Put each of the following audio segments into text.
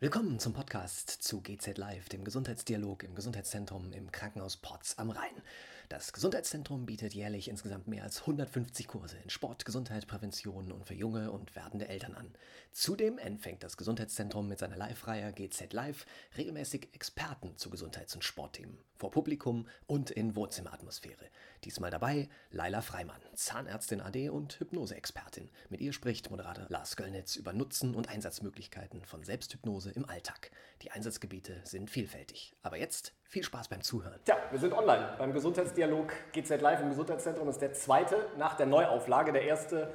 Willkommen zum Podcast zu GZ Live, dem Gesundheitsdialog im Gesundheitszentrum im Krankenhaus Potz am Rhein. Das Gesundheitszentrum bietet jährlich insgesamt mehr als 150 Kurse in Sport, Gesundheit, Prävention und für junge und werdende Eltern an. Zudem empfängt das Gesundheitszentrum mit seiner Live-Reihe GZ Live regelmäßig Experten zu Gesundheits- und Sportthemen, vor Publikum und in Wohnzimmeratmosphäre. Diesmal dabei Laila Freimann, Zahnärztin AD und Hypnose-Expertin. Mit ihr spricht Moderator Lars Göllnitz über Nutzen und Einsatzmöglichkeiten von Selbsthypnose im Alltag. Die Einsatzgebiete sind vielfältig. Aber jetzt viel Spaß beim Zuhören. Tja, wir sind online beim Gesundheitsdialog GZ Live im Gesundheitszentrum. Das ist der zweite nach der Neuauflage. Der erste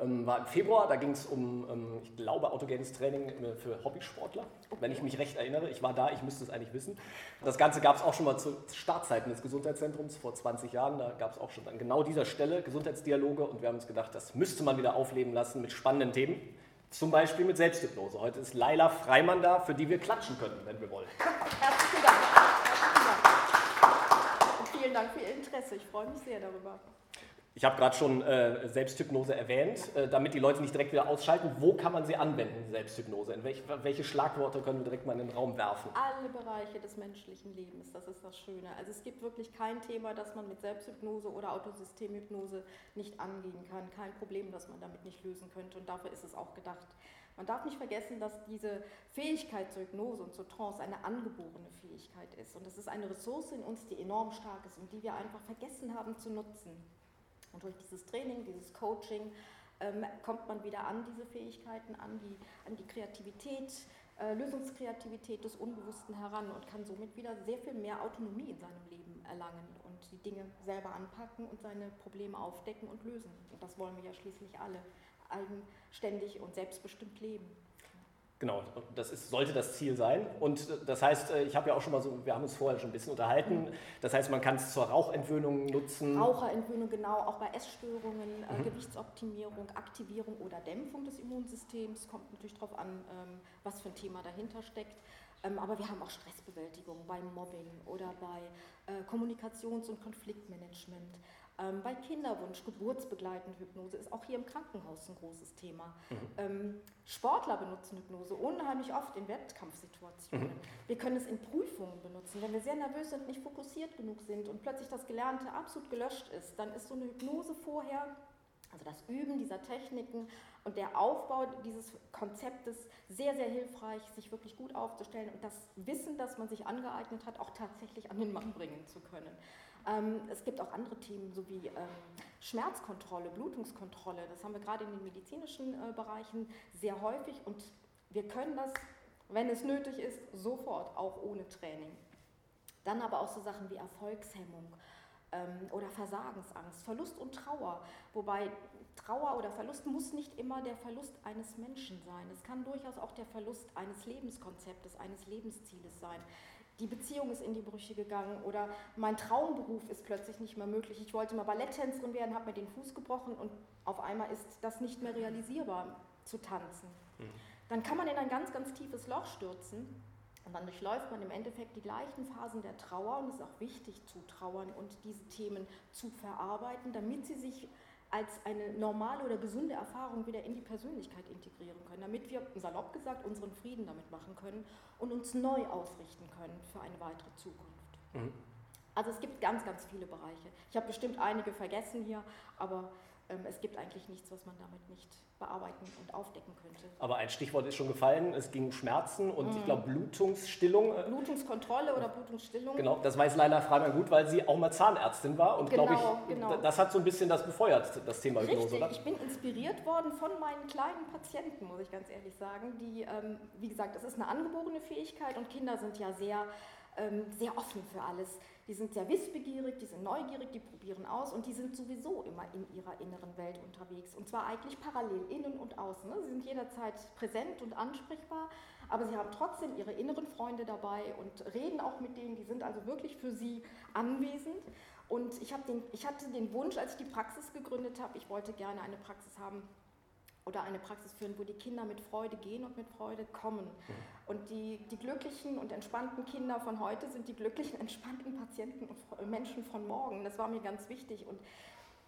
ähm, war im Februar. Da ging es um, ähm, ich glaube, autogenes Training äh, für Hobbysportler. Wenn ich mich recht erinnere. Ich war da, ich müsste es eigentlich wissen. Das Ganze gab es auch schon mal zu Startzeiten des Gesundheitszentrums vor 20 Jahren. Da gab es auch schon an genau dieser Stelle Gesundheitsdialoge. Und wir haben uns gedacht, das müsste man wieder aufleben lassen mit spannenden Themen. Zum Beispiel mit Selbsthypnose. Heute ist Laila Freimann da, für die wir klatschen können, wenn wir wollen. Herzlichen Dank. Vielen Dank für Ihr Interesse. Ich freue mich sehr darüber. Ich habe gerade schon äh, Selbsthypnose erwähnt, äh, damit die Leute nicht direkt wieder ausschalten. Wo kann man sie anwenden, Selbsthypnose? In welch, welche Schlagworte können wir direkt mal in den Raum werfen? Alle Bereiche des menschlichen Lebens, das ist das Schöne. Also es gibt wirklich kein Thema, das man mit Selbsthypnose oder Autosystemhypnose nicht angehen kann. Kein Problem, das man damit nicht lösen könnte. Und dafür ist es auch gedacht. Man darf nicht vergessen, dass diese Fähigkeit zur Hypnose und zur Trance eine angeborene Fähigkeit ist. Und das ist eine Ressource in uns, die enorm stark ist und die wir einfach vergessen haben zu nutzen. Und durch dieses Training, dieses Coaching ähm, kommt man wieder an diese Fähigkeiten, an die, an die Kreativität, äh, Lösungskreativität des Unbewussten heran und kann somit wieder sehr viel mehr Autonomie in seinem Leben erlangen und die Dinge selber anpacken und seine Probleme aufdecken und lösen. Und das wollen wir ja schließlich alle eigenständig und selbstbestimmt leben. Genau, das ist, sollte das Ziel sein. Und das heißt, äh, ich habe ja auch schon mal so, wir haben uns vorher schon ein bisschen unterhalten, das heißt, man kann es zur Rauchentwöhnung nutzen. Raucherentwöhnung, genau, auch bei Essstörungen, äh, mhm. Gewichtsoptimierung, Aktivierung oder Dämpfung des Immunsystems. Kommt natürlich darauf an, ähm, was für ein Thema dahinter steckt. Ähm, aber wir haben auch Stressbewältigung beim Mobbing oder bei äh, Kommunikations- und Konfliktmanagement. Ähm, bei Kinderwunsch, geburtsbegleitende Hypnose ist auch hier im Krankenhaus ein großes Thema. Mhm. Ähm, Sportler benutzen Hypnose unheimlich oft in Wettkampfsituationen. Mhm. Wir können es in Prüfungen benutzen. Wenn wir sehr nervös sind, nicht fokussiert genug sind und plötzlich das Gelernte absolut gelöscht ist, dann ist so eine Hypnose vorher, also das Üben dieser Techniken und der Aufbau dieses Konzeptes sehr, sehr hilfreich, sich wirklich gut aufzustellen und das Wissen, das man sich angeeignet hat, auch tatsächlich an den Mann bringen zu können. Ähm, es gibt auch andere Themen, so wie ähm, Schmerzkontrolle, Blutungskontrolle. Das haben wir gerade in den medizinischen äh, Bereichen sehr häufig und wir können das, wenn es nötig ist, sofort, auch ohne Training. Dann aber auch so Sachen wie Erfolgshemmung ähm, oder Versagensangst, Verlust und Trauer. Wobei Trauer oder Verlust muss nicht immer der Verlust eines Menschen sein. Es kann durchaus auch der Verlust eines Lebenskonzeptes, eines Lebenszieles sein die Beziehung ist in die Brüche gegangen oder mein Traumberuf ist plötzlich nicht mehr möglich. Ich wollte mal Balletttänzerin werden, habe mir den Fuß gebrochen und auf einmal ist das nicht mehr realisierbar zu tanzen. Mhm. Dann kann man in ein ganz, ganz tiefes Loch stürzen und dann durchläuft man im Endeffekt die gleichen Phasen der Trauer und es ist auch wichtig zu trauern und diese Themen zu verarbeiten, damit sie sich als eine normale oder gesunde Erfahrung wieder in die Persönlichkeit integrieren können, damit wir, salopp gesagt, unseren Frieden damit machen können und uns neu ausrichten können für eine weitere Zukunft. Mhm. Also es gibt ganz, ganz viele Bereiche. Ich habe bestimmt einige vergessen hier, aber es gibt eigentlich nichts, was man damit nicht bearbeiten und aufdecken könnte. Aber ein Stichwort ist schon gefallen, es ging um Schmerzen und mhm. ich glaube Blutungsstillung. Äh, Blutungskontrolle oder Blutungsstillung. Genau, das weiß Leila Freimann gut, weil sie auch mal Zahnärztin war und genau, glaube ich, genau. das hat so ein bisschen das befeuert, das Thema Richtig, Hypnose, oder? ich bin inspiriert worden von meinen kleinen Patienten, muss ich ganz ehrlich sagen, die, ähm, wie gesagt, es ist eine angeborene Fähigkeit und Kinder sind ja sehr ähm, sehr offen für alles. Die sind sehr wissbegierig, die sind neugierig, die probieren aus und die sind sowieso immer in ihrer inneren Welt unterwegs. Und zwar eigentlich parallel, innen und außen. Ne? Sie sind jederzeit präsent und ansprechbar, aber sie haben trotzdem ihre inneren Freunde dabei und reden auch mit denen. Die sind also wirklich für sie anwesend. Und ich, den, ich hatte den Wunsch, als ich die Praxis gegründet habe, ich wollte gerne eine Praxis haben, oder eine Praxis führen, wo die Kinder mit Freude gehen und mit Freude kommen. Mhm. Und die, die glücklichen und entspannten Kinder von heute sind die glücklichen, entspannten Patienten und Menschen von morgen. Das war mir ganz wichtig. Und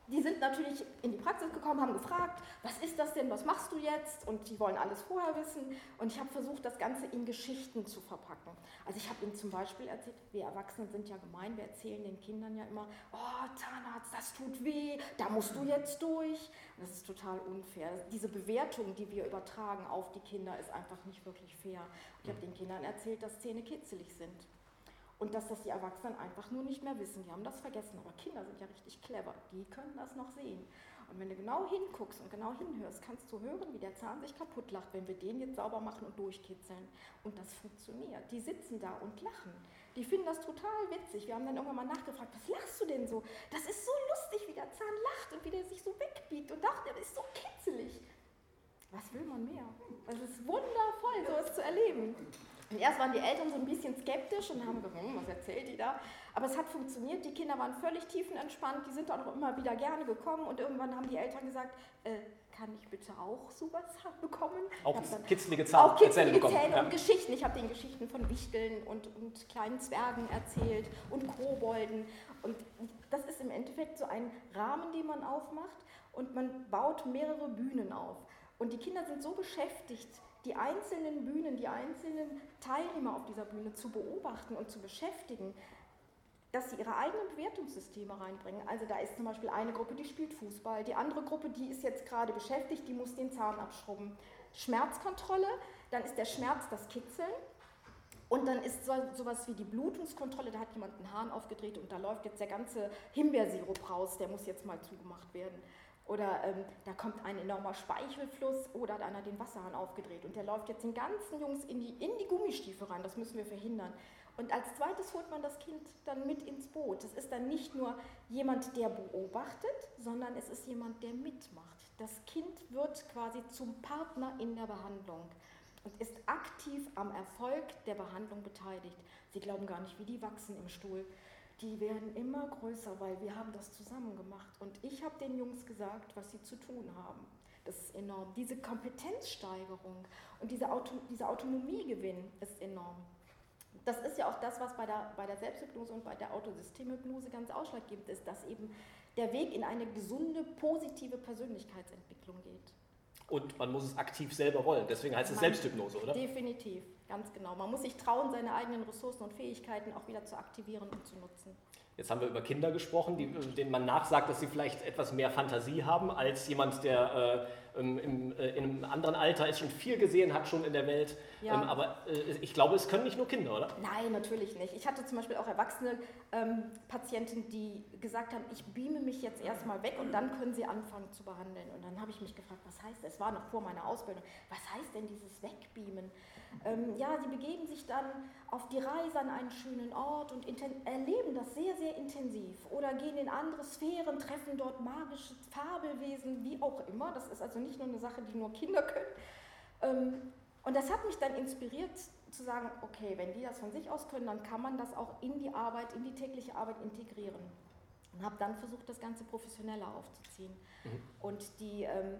die sind natürlich in die Praxis gekommen, haben gefragt, was ist das denn, was machst du jetzt? Und die wollen alles vorher wissen. Und ich habe versucht, das Ganze in Geschichten zu verpacken. Also ich habe ihnen zum Beispiel erzählt, wir Erwachsenen sind ja gemein, wir erzählen den Kindern ja immer, oh Zahnarzt, das tut weh, da musst du jetzt durch. Und das ist total unfair. Diese Bewertung, die wir übertragen auf die Kinder, ist einfach nicht wirklich fair. Ich habe den Kindern erzählt, dass Zähne kitzelig sind. Und dass das die Erwachsenen einfach nur nicht mehr wissen. Die haben das vergessen. Aber Kinder sind ja richtig clever. Die können das noch sehen. Und wenn du genau hinguckst und genau hinhörst, kannst du hören, wie der Zahn sich kaputt lacht, wenn wir den jetzt sauber machen und durchkitzeln. Und das funktioniert. Die sitzen da und lachen. Die finden das total witzig. Wir haben dann irgendwann mal nachgefragt, was lachst du denn so? Das ist so lustig, wie der Zahn lacht und wie der sich so wegbiegt und dachte, das ist so kitzelig. Was will man mehr? Es ist wundervoll, sowas zu erleben. Und erst waren die Eltern so ein bisschen skeptisch und haben gesagt, hm, was erzählt die da? Aber es hat funktioniert, die Kinder waren völlig tiefenentspannt, die sind auch immer wieder gerne gekommen und irgendwann haben die Eltern gesagt, äh, kann ich bitte auch sowas bekommen? Auch kitzelige Zahlen, auch kitzelige Zähne und Geschichten. Ich habe den Geschichten von Wichteln und, und kleinen Zwergen erzählt und Kobolden. Und das ist im Endeffekt so ein Rahmen, den man aufmacht und man baut mehrere Bühnen auf. Und die Kinder sind so beschäftigt, die einzelnen Bühnen, die einzelnen Teilnehmer auf dieser Bühne zu beobachten und zu beschäftigen, dass sie ihre eigenen Bewertungssysteme reinbringen. Also da ist zum Beispiel eine Gruppe, die spielt Fußball, die andere Gruppe, die ist jetzt gerade beschäftigt, die muss den Zahn abschrubben. Schmerzkontrolle, dann ist der Schmerz das Kitzeln und dann ist so, sowas wie die Blutungskontrolle, da hat jemand einen Hahn aufgedreht und da läuft jetzt der ganze Himbeersirup raus, der muss jetzt mal zugemacht werden. Oder ähm, da kommt ein enormer Speichelfluss oder hat einer den Wasserhahn aufgedreht und der läuft jetzt den ganzen Jungs in die, in die Gummistiefel rein. Das müssen wir verhindern. Und als zweites holt man das Kind dann mit ins Boot. Es ist dann nicht nur jemand, der beobachtet, sondern es ist jemand, der mitmacht. Das Kind wird quasi zum Partner in der Behandlung und ist aktiv am Erfolg der Behandlung beteiligt. Sie glauben gar nicht, wie die wachsen im Stuhl die werden immer größer, weil wir haben das zusammen gemacht. Und ich habe den Jungs gesagt, was sie zu tun haben. Das ist enorm. Diese Kompetenzsteigerung und diese Auto, dieser Autonomiegewinn ist enorm. Das ist ja auch das, was bei der, bei der Selbsthypnose und bei der Autosystemhypnose ganz ausschlaggebend ist, dass eben der Weg in eine gesunde, positive Persönlichkeitsentwicklung geht. Und man muss es aktiv selber wollen. Deswegen heißt es Selbsthypnose, oder? Definitiv. Ganz genau. Man muss sich trauen, seine eigenen Ressourcen und Fähigkeiten auch wieder zu aktivieren und zu nutzen. Jetzt haben wir über Kinder gesprochen, die, denen man nachsagt, dass sie vielleicht etwas mehr Fantasie haben als jemand, der äh, im, äh, in einem anderen Alter ist, schon viel gesehen hat, schon in der Welt. Ja. Ähm, aber äh, ich glaube, es können nicht nur Kinder, oder? Nein, natürlich nicht. Ich hatte zum Beispiel auch erwachsene ähm, Patienten, die gesagt haben, ich beame mich jetzt erstmal weg und dann können sie anfangen zu behandeln. Und dann habe ich mich gefragt, was heißt das? Es war noch vor meiner Ausbildung. Was heißt denn dieses Wegbeamen? Ähm, ja, sie begeben sich dann auf die Reise an einen schönen Ort und erleben das sehr, sehr intensiv oder gehen in andere Sphären, treffen dort magische Fabelwesen, wie auch immer. Das ist also nicht nur eine Sache, die nur Kinder können. Ähm, und das hat mich dann inspiriert zu sagen, okay, wenn die das von sich aus können, dann kann man das auch in die Arbeit, in die tägliche Arbeit integrieren. Und habe dann versucht, das Ganze professioneller aufzuziehen. Mhm. Und die, ähm,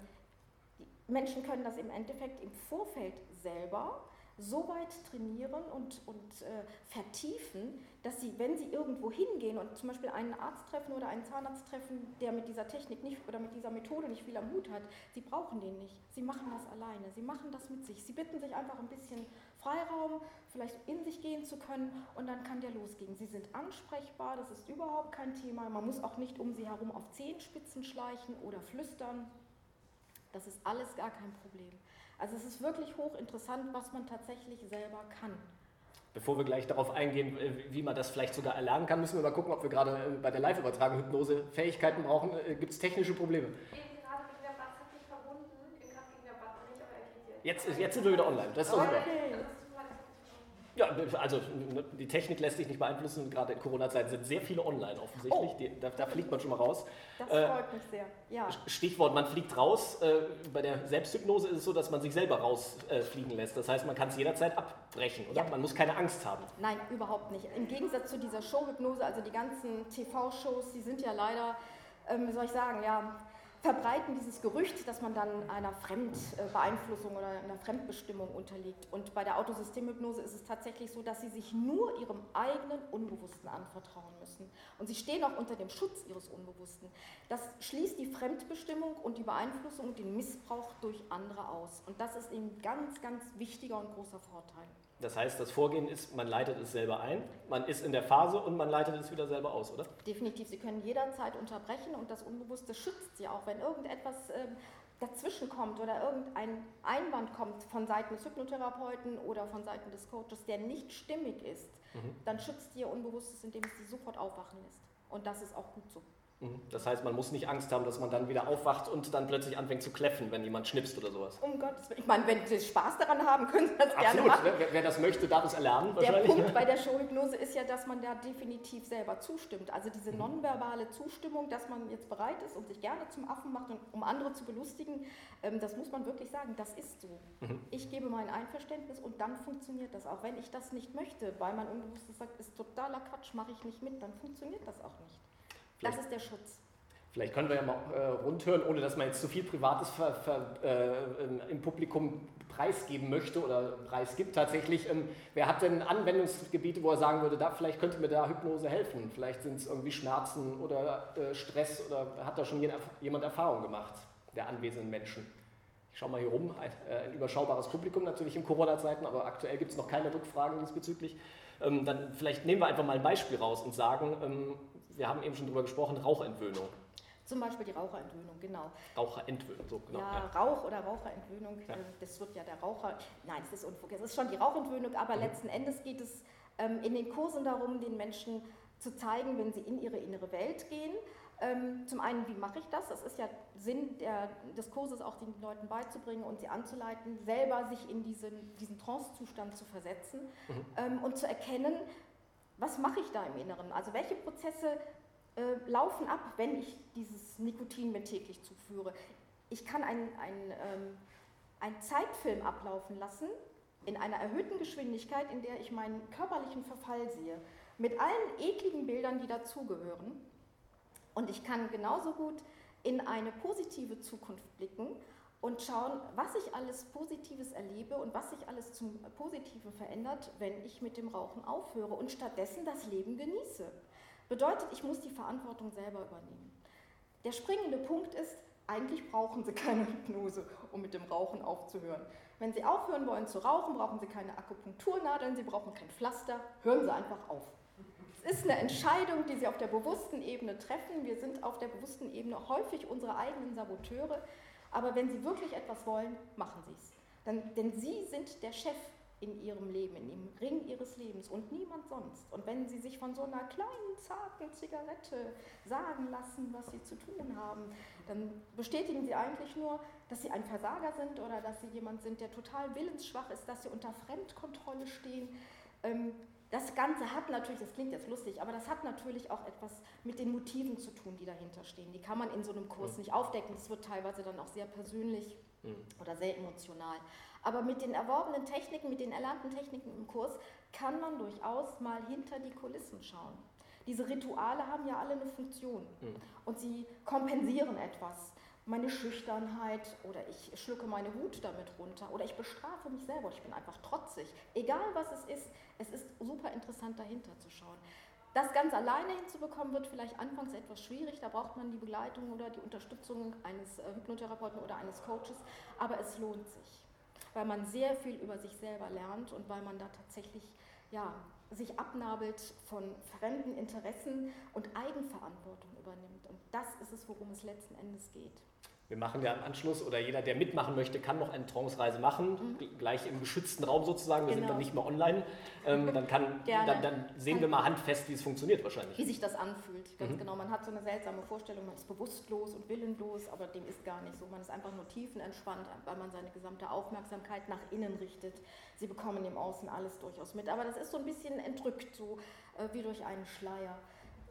die Menschen können das im Endeffekt im Vorfeld selber so weit trainieren und, und äh, vertiefen, dass sie, wenn sie irgendwo hingehen und zum Beispiel einen Arzt treffen oder einen Zahnarzt treffen, der mit dieser Technik nicht oder mit dieser Methode nicht viel am Hut hat, sie brauchen den nicht. Sie machen das alleine. Sie machen das mit sich. Sie bitten sich einfach ein bisschen Freiraum, vielleicht in sich gehen zu können und dann kann der losgehen. Sie sind ansprechbar, das ist überhaupt kein Thema. Man muss auch nicht um sie herum auf Zehenspitzen schleichen oder flüstern. Das ist alles gar kein Problem. Also es ist wirklich hochinteressant, was man tatsächlich selber kann. Bevor wir gleich darauf eingehen, äh, wie man das vielleicht sogar erlernen kann, müssen wir mal gucken, ob wir gerade äh, bei der Live-Übertragung Hypnose Fähigkeiten brauchen. Äh, Gibt es technische Probleme? Jetzt, jetzt sind wir wieder online. Das ist okay. super. Ja, also die Technik lässt sich nicht beeinflussen. Gerade in Corona-Zeiten sind sehr viele online offensichtlich. Oh. Die, da, da, fliegt man schon mal raus. Das äh, freut mich sehr. Ja. Stichwort, man fliegt raus. Äh, bei der Selbsthypnose ist es so, dass man sich selber rausfliegen äh, lässt. Das heißt, man kann es jederzeit abbrechen, oder? Ja. Man muss keine Angst haben. Nein, überhaupt nicht. Im Gegensatz zu dieser Showhypnose, also die ganzen TV-Shows, die sind ja leider, ähm, wie soll ich sagen, ja, verbreiten dieses Gerücht, dass man dann einer Fremdbeeinflussung oder einer Fremdbestimmung unterliegt. Und bei der Autosystemhypnose ist es tatsächlich so, dass sie sich nur ihrem eigenen Unbewussten anvertrauen müssen. Und sie stehen auch unter dem Schutz ihres Unbewussten. Das schließt die Fremdbestimmung und die Beeinflussung und den Missbrauch durch andere aus. Und das ist eben ganz, ganz wichtiger und großer Vorteil. Das heißt, das Vorgehen ist, man leitet es selber ein, man ist in der Phase und man leitet es wieder selber aus, oder? Definitiv. Sie können jederzeit unterbrechen und das Unbewusste schützt Sie auch. Wenn irgendetwas äh, dazwischen kommt oder irgendein Einwand kommt von Seiten des Hypnotherapeuten oder von Seiten des Coaches, der nicht stimmig ist, mhm. dann schützt Ihr Unbewusstes, indem es Sie sofort aufwachen lässt. Und das ist auch gut so. Mhm. Das heißt, man muss nicht Angst haben, dass man dann wieder aufwacht und dann plötzlich anfängt zu kläffen, wenn jemand schnipst oder sowas. Um Gottes Willen. Ich meine, wenn Sie Spaß daran haben, können Sie das Absolut. gerne machen. Wer, wer das möchte, darf es erlernen. Der Punkt bei der Showhypnose ist ja, dass man da definitiv selber zustimmt. Also diese mhm. nonverbale Zustimmung, dass man jetzt bereit ist und sich gerne zum Affen macht, um andere zu belustigen, ähm, das muss man wirklich sagen, das ist so. Mhm. Ich gebe mein Einverständnis und dann funktioniert das. Auch wenn ich das nicht möchte, weil mein Unbewusstes sagt, ist totaler Quatsch, mache ich nicht mit, dann funktioniert das auch nicht. Das ist der Schutz. Vielleicht können wir ja mal äh, rundhören, ohne dass man jetzt zu viel Privates ver, ver, äh, im Publikum preisgeben möchte oder preisgibt tatsächlich. Ähm, wer hat denn Anwendungsgebiete, wo er sagen würde, da, vielleicht könnte mir da Hypnose helfen? Vielleicht sind es irgendwie Schmerzen oder äh, Stress oder hat da schon jemand Erfahrung gemacht, der anwesenden Menschen? Ich schaue mal hier rum, ein, äh, ein überschaubares Publikum natürlich in Corona-Zeiten, aber aktuell gibt es noch keine Rückfragen diesbezüglich. Ähm, dann vielleicht nehmen wir einfach mal ein Beispiel raus und sagen, ähm, wir haben eben schon darüber gesprochen, Rauchentwöhnung. Zum Beispiel die Raucherentwöhnung, genau. Raucherentwöhnung, so genau. Ja, ja. Rauch oder Raucherentwöhnung, ja. Äh, das wird ja der Raucher, nein, das ist Unfug. Es ist schon die Rauchentwöhnung, aber mhm. letzten Endes geht es ähm, in den Kursen darum, den Menschen zu zeigen, wenn sie in ihre innere Welt gehen. Ähm, zum einen, wie mache ich das? Das ist ja Sinn der, des Kurses, auch den Leuten beizubringen und sie anzuleiten, selber sich in diesen, diesen Trance-Zustand zu versetzen mhm. ähm, und zu erkennen, was mache ich da im Inneren? Also welche Prozesse äh, laufen ab, wenn ich dieses Nikotin mir täglich zuführe. Ich kann einen ähm, ein Zeitfilm ablaufen lassen in einer erhöhten Geschwindigkeit, in der ich meinen körperlichen Verfall sehe, mit allen ekligen Bildern, die dazugehören. Und ich kann genauso gut in eine positive Zukunft blicken und schauen, was ich alles Positives erlebe und was sich alles zum Positiven verändert, wenn ich mit dem Rauchen aufhöre und stattdessen das Leben genieße. Bedeutet, ich muss die Verantwortung selber übernehmen. Der springende Punkt ist, eigentlich brauchen Sie keine Hypnose, um mit dem Rauchen aufzuhören. Wenn Sie aufhören wollen zu rauchen, brauchen Sie keine Akupunkturnadeln, Sie brauchen kein Pflaster, hören Sie einfach auf. Es ist eine Entscheidung, die Sie auf der bewussten Ebene treffen. Wir sind auf der bewussten Ebene häufig unsere eigenen Saboteure. Aber wenn Sie wirklich etwas wollen, machen Sie es. Denn Sie sind der Chef in ihrem Leben, in dem Ring ihres Lebens und niemand sonst. Und wenn sie sich von so einer kleinen, zarten Zigarette sagen lassen, was sie zu tun haben, dann bestätigen sie eigentlich nur, dass sie ein Versager sind oder dass sie jemand sind, der total willensschwach ist, dass sie unter Fremdkontrolle stehen. Das Ganze hat natürlich, das klingt jetzt lustig, aber das hat natürlich auch etwas mit den Motiven zu tun, die dahinter stehen. Die kann man in so einem Kurs nicht aufdecken. Das wird teilweise dann auch sehr persönlich mhm. oder sehr emotional. Aber mit den erworbenen Techniken, mit den erlernten Techniken im Kurs kann man durchaus mal hinter die Kulissen schauen. Diese Rituale haben ja alle eine Funktion mhm. und sie kompensieren etwas. Meine Schüchternheit oder ich schlucke meine Wut damit runter oder ich bestrafe mich selber, ich bin einfach trotzig. Egal was es ist, es ist super interessant dahinter zu schauen. Das ganz alleine hinzubekommen wird vielleicht anfangs etwas schwierig, da braucht man die Begleitung oder die Unterstützung eines äh, Hypnotherapeuten oder eines Coaches, aber es lohnt sich weil man sehr viel über sich selber lernt und weil man da tatsächlich ja, sich abnabelt von fremden Interessen und Eigenverantwortung übernimmt. Und das ist es, worum es letzten Endes geht. Wir machen ja im Anschluss oder jeder, der mitmachen möchte, kann noch eine Trance-Reise machen, mhm. gleich im geschützten Raum sozusagen. Wir genau. sind dann nicht mehr online. Ähm, dann, kann, dann, dann, sehen wir mal handfest, wie es funktioniert wahrscheinlich. Wie sich das anfühlt, ganz mhm. genau. Man hat so eine seltsame Vorstellung, man ist bewusstlos und willenlos, aber dem ist gar nicht so. Man ist einfach nur tiefenentspannt, weil man seine gesamte Aufmerksamkeit nach innen richtet. Sie bekommen im Außen alles durchaus mit. Aber das ist so ein bisschen entrückt, so äh, wie durch einen Schleier.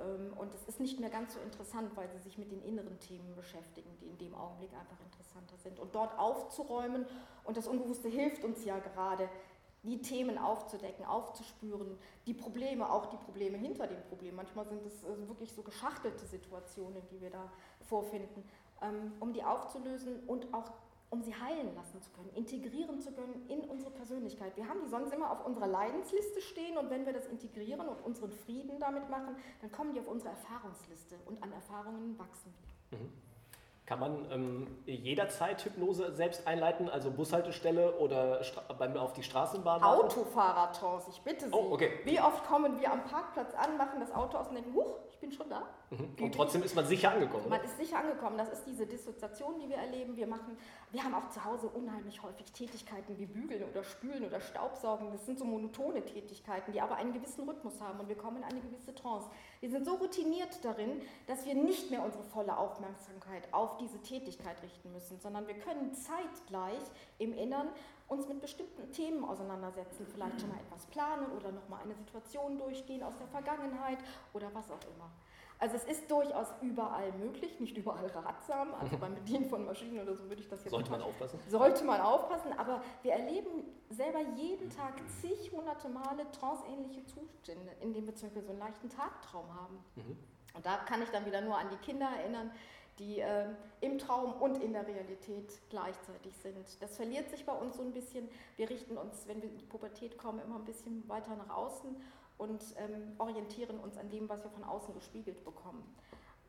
Ähm, und es ist nicht mehr ganz so interessant, weil sie sich mit den inneren Themen beschäftigen, die in dem Augenblick einfach interessanter sind. Und dort aufzuräumen, und das Unbewusste hilft uns ja gerade, die Themen aufzudecken, aufzuspüren, die Probleme, auch die Probleme hinter dem Problem. Manchmal sind es äh, wirklich so geschachtelte Situationen, die wir da vorfinden. ähm, um die aufzulösen und auch um sie heilen lassen zu können, integrieren zu können in unsere Persönlichkeit. Wir haben die sonst immer auf unserer Leidensliste stehen und wenn wir das integrieren und unseren Frieden damit machen, dann kommen die auf unsere Erfahrungsliste und an Erfahrungen wachsen wir. Mhm. Kann man ähm, jederzeit Hypnose selbst einleiten, also Bushaltestelle oder beim, auf die Straßenbahn? Autofahrer-Trance, ich bitte Sie. Oh, okay. Wie oft kommen wir am Parkplatz an, machen das Auto aus und denken, huch, bin schon da. Mhm. Und trotzdem ist man sicher angekommen. Man oder? ist sicher angekommen. Das ist diese Dissoziation, die wir erleben. Wir machen, wir haben auch zu Hause unheimlich häufig Tätigkeiten wie Bügeln oder Spülen oder Staubsaugen. Das sind so monotone Tätigkeiten, die aber einen gewissen Rhythmus haben und wir kommen in eine gewisse Trance. Wir sind so routiniert darin, dass wir nicht mehr unsere volle Aufmerksamkeit auf diese Tätigkeit richten müssen, sondern wir können zeitgleich im Innern uns mit bestimmten Themen auseinandersetzen, vielleicht schon mal etwas planen oder nochmal eine Situation durchgehen aus der Vergangenheit oder was auch immer. Also es ist durchaus überall möglich, nicht überall ratsam. Also beim Bedienen von Maschinen oder so würde ich das jetzt Sollte man aufpassen? Sollte man aufpassen, aber wir erleben selber jeden Tag zig hunderte Male tranceähnliche Zustände, in denen wir zum Beispiel so einen leichten Tagtraum haben. Mhm. Und da kann ich dann wieder nur an die Kinder erinnern, die äh, im Traum und in der Realität gleichzeitig sind. Das verliert sich bei uns so ein bisschen. Wir richten uns, wenn wir in die Pubertät kommen, immer ein bisschen weiter nach außen und ähm, orientieren uns an dem, was wir von außen gespiegelt bekommen.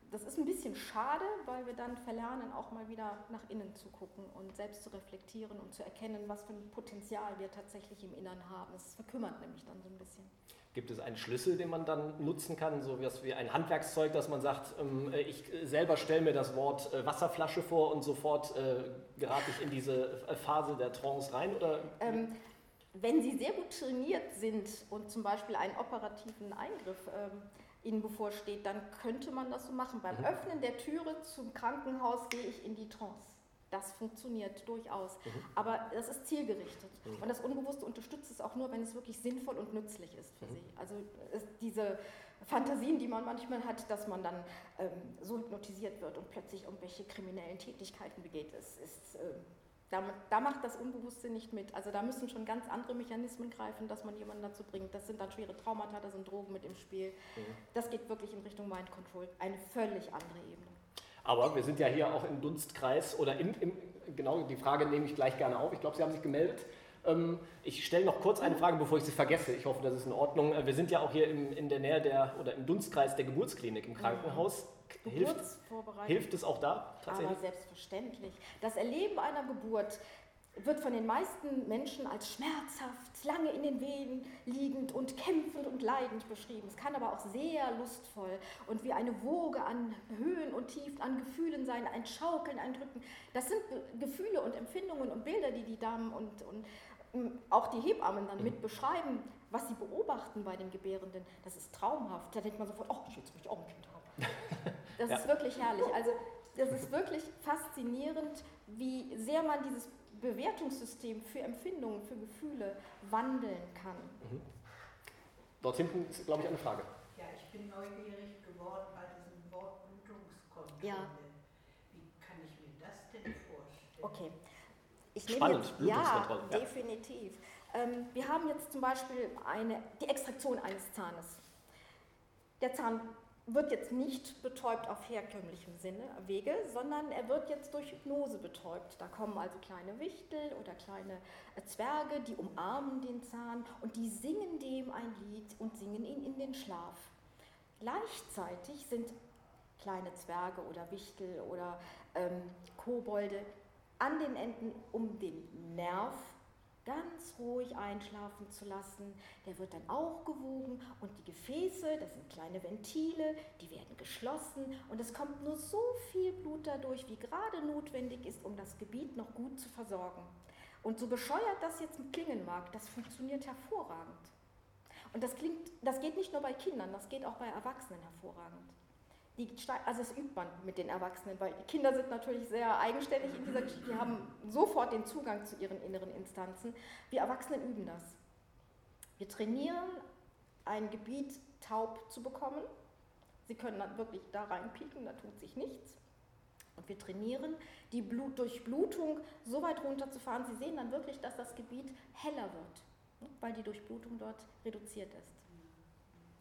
Das ist ein bisschen schade, weil wir dann verlernen, auch mal wieder nach innen zu gucken und selbst zu reflektieren und zu erkennen, was für ein Potenzial wir tatsächlich im Innern haben. Es verkümmert nämlich dann so ein bisschen. Gibt es einen Schlüssel, den man dann nutzen kann, so wie ein Handwerkszeug, dass man sagt, ähm, ich selber stelle mir das Wort äh, Wasserflasche vor und sofort äh, gerate ich in diese Phase der Trance rein? Oder? Ähm, wenn Sie sehr gut trainiert sind und zum Beispiel einen operativen Eingriff ähm, Ihnen bevorsteht, dann könnte man das so machen. Beim mhm. Öffnen der Türe zum Krankenhaus gehe ich in die Trance. Das funktioniert durchaus. Mhm. Aber das ist zielgerichtet. Mhm. Und das Unbewusste unterstützt es auch nur, wenn es wirklich sinnvoll und nützlich ist für mhm. Sie. Also diese Fantasien, die man manchmal hat, dass man dann ähm, so hypnotisiert wird und plötzlich irgendwelche kriminellen Tätigkeiten begeht, ist, ist äh, da, da, macht das Unbewusste nicht mit. Also da müssen schon ganz andere Mechanismen greifen, dass man jemanden dazu bringt. Das sind dann schwere Traumata, da sind Drogen mit im Spiel. Mhm. Das geht wirklich in Richtung Mind Control. Eine völlig andere Ebene. Aber wir sind ja hier auch im Dunstkreis oder im, im genau die Frage nehme ich gleich gerne auf. Ich glaube, Sie haben sich gemeldet. Ähm, ich stelle noch kurz eine Frage, bevor ich sie vergesse. Ich hoffe, das ist in Ordnung. Äh, wir sind ja auch hier im, in der Nähe der oder im Dunstkreis der Geburtsklinik im Krankenhaus. Hilft, hilft es auch da tatsächlich? Aber selbstverständlich. Das Erleben einer Geburt wird von den meisten Menschen als schmerzhaft, lange in den Wehen liegend und kämpfend und leidend beschrieben. Es kann aber auch sehr lustvoll und wie eine Woge an Höhen und Tiefen, an Gefühlen sein, ein Schaukeln, ein Drücken. Das sind Gefühle und Empfindungen und Bilder, die die Damen und, und auch die Hebammen dann mit beschreiben, was sie beobachten bei den Gebärenden. Das ist traumhaft. Da denkt man sofort, oh, ich möchte auch ein Kind haben. Das ja. ist wirklich herrlich. Also das ist wirklich faszinierend, wie sehr man dieses Bewertungssystem für Empfindungen, für Gefühle wandeln kann. Mhm. Dort hinten ist, glaube ich, eine Frage. Ja, ich bin neugierig geworden bei diesem Wort Blutungskontrolle. Ja. Wie kann ich mir das denn vorstellen? Okay. Ich Spannend, jetzt, Blutungskontrolle. Ja, ja. definitiv. Ähm, wir haben jetzt zum Beispiel eine, die Extraktion eines Zahnes. Der Zahn wird jetzt nicht betäubt auf herkömmlichem Sinne, Wege, sondern er wird jetzt durch Hypnose betäubt. Da kommen also kleine Wichtel oder kleine äh, Zwerge, die umarmen den Zahn und die singen dem ein Lied und singen ihn in den Schlaf. Gleichzeitig sind kleine Zwerge oder Wichtel oder ähm, Kobolde an den Enden um den Nerv ganz ruhig einschlafen zu lassen. Der wird dann auch gewogen und die Gefäße, das sind kleine Ventile, die werden geschlossen und es kommt nur so viel Blut dadurch, wie gerade notwendig ist, um das Gebiet noch gut zu versorgen. Und so bescheuert das jetzt klingen mag, das funktioniert hervorragend. Und das, klingt, das geht nicht nur bei Kindern, das geht auch bei Erwachsenen hervorragend. Die, also das übt man mit den Erwachsenen, weil die Kinder sind natürlich sehr eigenständig in dieser Geschichte, die haben sofort den Zugang zu ihren inneren Instanzen. Wir Erwachsenen üben das. Wir trainieren, ein Gebiet taub zu bekommen. Sie können dann wirklich da reinpieken, da tut sich nichts. Und wir trainieren, die Blut Durchblutung so weit runterzufahren. Sie sehen dann wirklich, dass das Gebiet heller wird, weil die Durchblutung dort reduziert ist.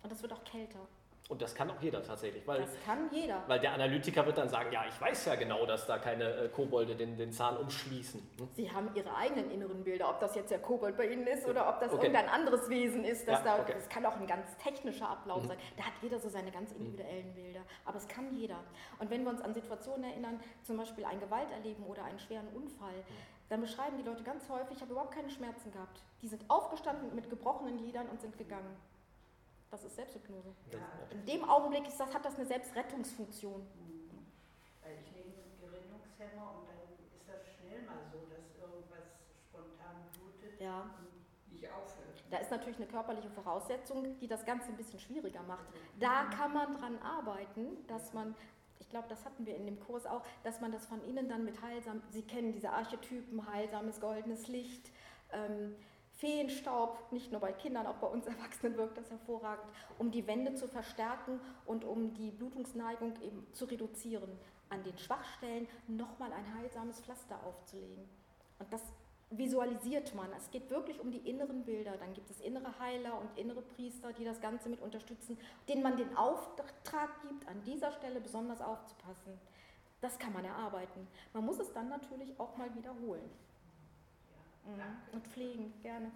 Und es wird auch kälter. Und das kann auch jeder tatsächlich. Weil, das kann jeder. Weil der Analytiker wird dann sagen, ja, ich weiß ja genau, dass da keine äh, Kobolde den, den Zahn umschließen. Hm? Sie haben ihre eigenen inneren Bilder, ob das jetzt der Kobold bei Ihnen ist oder ob das okay. irgendein anderes Wesen ist. Das, ja, da, okay. das kann auch ein ganz technischer Ablauf mhm. sein. Da hat jeder so seine ganz mhm. individuellen mhm. Bilder. Aber es kann jeder. Und wenn wir uns an Situationen erinnern, zum Beispiel ein Gewalterleben oder einen schweren Unfall, mhm. dann beschreiben die Leute ganz häufig, ich habe überhaupt keine Schmerzen gehabt. Die sind aufgestanden mit gebrochenen Lidern und sind gegangen. Das ist Selbsthypnose. Ja. In dem Augenblick ist das, hat das eine Selbstrettungsfunktion. Mhm. Weil ich nehme einen Gerinnungshemmer und dann ist das schnell mal so, dass irgendwas spontan blutet ja. und nicht aufhört. Da ist natürlich eine körperliche Voraussetzung, die das Ganze ein bisschen schwieriger macht. Da kann man dran arbeiten, dass man ich glaube, das hatten wir in dem Kurs auch, dass man das von innen dann mit heilsam, Sie kennen diese Archetypen, heilsames goldenes Licht, ähm, Feenstaub, nicht nur bei Kindern, auch bei uns Erwachsenen wirkt das hervorragend, um die Wände zu verstärken und um die Blutungsneigung eben zu reduzieren. An den Schwachstellen nochmal ein heilsames Pflaster aufzulegen. Und das visualisiert man. Es geht wirklich um die inneren Bilder. Dann gibt es innere Heiler und innere Priester, die das Ganze mit unterstützen, denen man den Auftrag gibt, an dieser Stelle besonders aufzupassen. Das kann man erarbeiten. Man muss es dann natürlich auch mal wiederholen. Mhm. Und pflegen, gerne.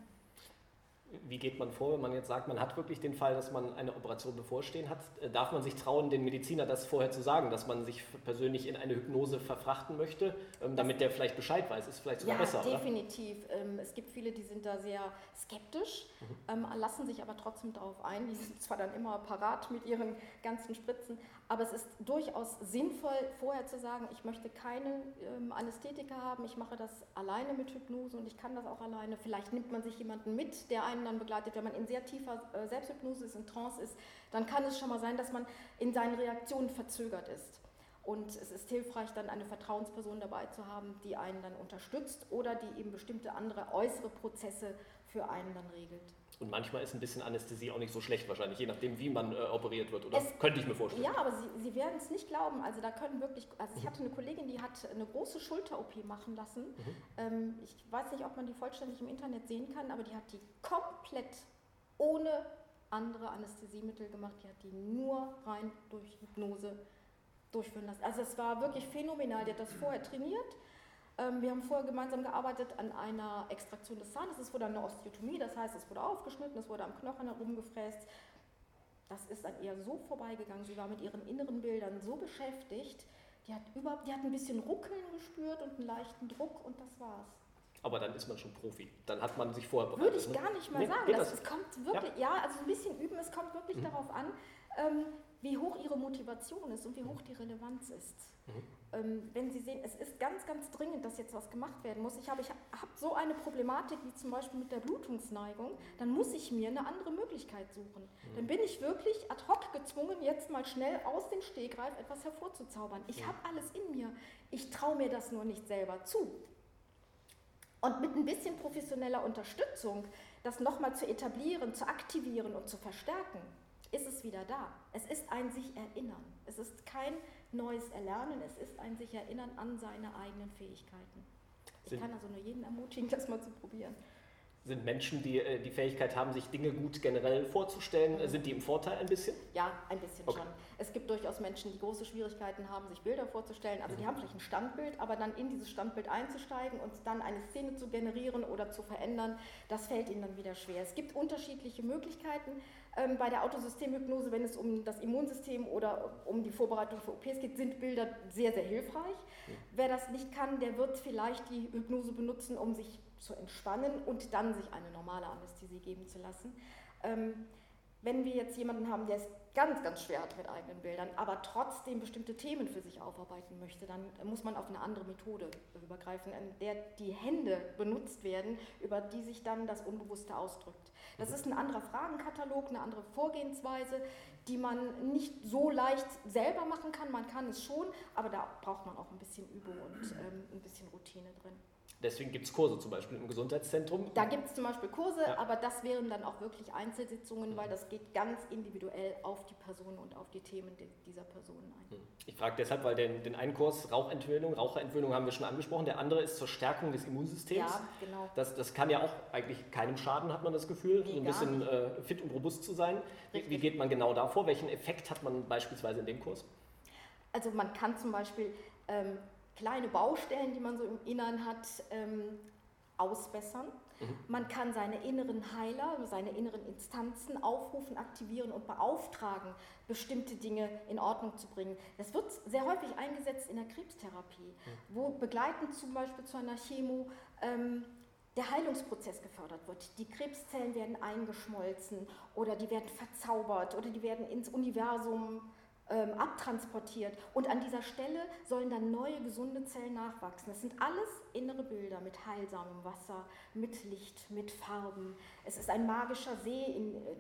Wie geht man vor, wenn man jetzt sagt, man hat wirklich den Fall, dass man eine Operation bevorstehen hat? Äh, darf man sich trauen, den Mediziner das vorher zu sagen, dass man sich persönlich in eine Hypnose verfrachten möchte, ähm, damit der vielleicht Bescheid weiß? Ist vielleicht sogar ja, besser, definitiv. Oder? Ähm, es gibt viele, die sind da sehr skeptisch, mhm. Ähm, lassen sich aber trotzdem darauf ein. Die sind zwar dann immer parat mit ihren ganzen Spritzen, aber es ist durchaus sinnvoll, vorher zu sagen, ich möchte keine Anästhetika haben, ich mache das alleine mit Hypnose und ich kann das auch alleine. Vielleicht nimmt man sich jemanden mit, der einen dann begleitet, wenn man in sehr tiefer äh, Selbsthypnose ist, in Trance ist, dann kann es schon mal sein, dass man in seinen Reaktionen verzögert ist. Und es ist hilfreich, dann eine Vertrauensperson dabei zu haben, die einen dann unterstützt oder die eben bestimmte andere äußere Prozesse für einen dann regelt. Und manchmal ist ein bisschen Anästhesie auch nicht so schlecht wahrscheinlich, je nachdem, wie man äh, operiert wird, oder? Es, könnte ich mir vorstellen. Ja, aber Sie, Sie werden es nicht glauben. Also da können wirklich, also ich hatte eine Kollegin, die hat eine große Schulter-OP machen lassen. Mhm. Ähm, ich weiß nicht, ob man die vollständig im Internet sehen kann, aber die hat die komplett ohne andere Anästhesiemittel gemacht. Die hat die nur rein durch Hypnose durchführen lassen. Also es war wirklich phänomenal. Die hat das vorher trainiert wir haben vorher gemeinsam gearbeitet an einer Extraktion des Zahnes. Es wurde eine Osteotomie, das heißt, es wurde aufgeschnitten, es wurde am Knochen herumgefräst. Das ist dann eher so vorbeigegangen. Sie war mit ihren inneren Bildern so beschäftigt, die hat, überhaupt, die hat ein bisschen Ruckeln gespürt und einen leichten Druck und das war's. Aber dann ist man schon Profi. Dann hat man sich vorher bereitet. Würde ich ne? gar nicht mal nee, sagen. Das, es kommt wirklich, ja. ja. also ein bisschen üben, es kommt wirklich mhm. darauf an, ähm, wie hoch ihre Motivation ist und wie hoch die Relevanz ist. Mhm. Ähm, wenn Sie sehen, es ist ganz, ganz dringend, dass jetzt was gemacht werden muss. Ich habe ich hab so eine Problematik wie zum Beispiel mit der Blutungsneigung, dann muss ich mir eine andere Möglichkeit suchen. Mhm. Dann bin ich wirklich ad hoc gezwungen, jetzt mal schnell aus dem Stegreif etwas hervorzuzaubern. Ich mhm. habe alles in mir. Ich traue mir das nur nicht selber zu. Und mit ein bisschen professioneller Unterstützung, das nochmal zu etablieren, zu aktivieren und zu verstärken, ist es wieder da. Es ist ein sich erinnern. Es ist kein neues Erlernen, es ist ein sich erinnern an seine eigenen Fähigkeiten. Ich kann also nur jeden ermutigen, das mal zu probieren sind Menschen, die äh, die Fähigkeit haben, sich Dinge gut generell vorzustellen, mhm. sind die im Vorteil ein bisschen? Ja, ein bisschen okay. schon. Es gibt durchaus Menschen, die große Schwierigkeiten haben, sich Bilder vorzustellen. Also mhm. die haben vielleicht ein Standbild, aber dann in dieses Standbild einzusteigen und dann eine Szene zu generieren oder zu verändern, das fällt ihnen dann wieder schwer. Es gibt unterschiedliche Möglichkeiten. Ähm, bei der Autosystemhypnose, wenn es um das Immunsystem oder um die Vorbereitung für OPs geht, sind Bilder sehr, sehr hilfreich. Mhm. Wer das nicht kann, der wird vielleicht die Hypnose benutzen, um sich zu entspannen und dann sich eine normale Anästhesie geben zu lassen. Wenn wir jetzt jemanden haben, der es ganz, ganz schwer hat mit eigenen Bildern, aber trotzdem bestimmte Themen für sich aufarbeiten möchte, dann muss man auf eine andere Methode übergreifen, in der die Hände benutzt werden, über die sich dann das Unbewusste ausdrückt. Das ist ein anderer Fragenkatalog, eine andere Vorgehensweise, die man nicht so leicht selber machen kann. Man kann es schon, aber da braucht man auch ein bisschen Übung und ähm, ein bisschen Routine drin. Deswegen gibt es Kurse zum Beispiel im Gesundheitszentrum. Da gibt es zum Beispiel Kurse, ja. aber das wären dann auch wirklich Einzelsitzungen, weil das geht ganz individuell auf die Person und auf die Themen dieser Personen ein. Hm. Ich frage deshalb, weil den, den einen Kurs Rauchentwöhnung, Raucherentwöhnung haben wir schon angesprochen, der andere ist zur Stärkung des Immunsystems. Ja, genau. Das, das kann ja auch eigentlich keinem schaden, hat man das Gefühl, nee, so ein bisschen äh, fit und robust zu sein. Wie, wie geht man genau davor? Welchen Effekt hat man beispielsweise in dem Kurs? Also man kann zum Beispiel ähm, kleine Baustellen, die man so im Innern hat, ähm, ausbessern. Mhm. Man kann seine inneren Heiler, seine inneren Instanzen aufrufen, aktivieren und beauftragen, bestimmte Dinge in Ordnung zu bringen. Das wird sehr häufig eingesetzt in der Krebstherapie, mhm. wo begleitend zum Beispiel zu einer Chemo ähm, der Heilungsprozess gefördert wird. Die Krebszellen werden eingeschmolzen oder die werden verzaubert oder die werden ins Universum ähm, abtransportiert. Und an dieser Stelle sollen dann neue gesunde Zellen nachwachsen. Das sind alles innere Bilder mit heilsamem Wasser, mit Licht, mit Farben. Es ist ein magischer See, in, äh,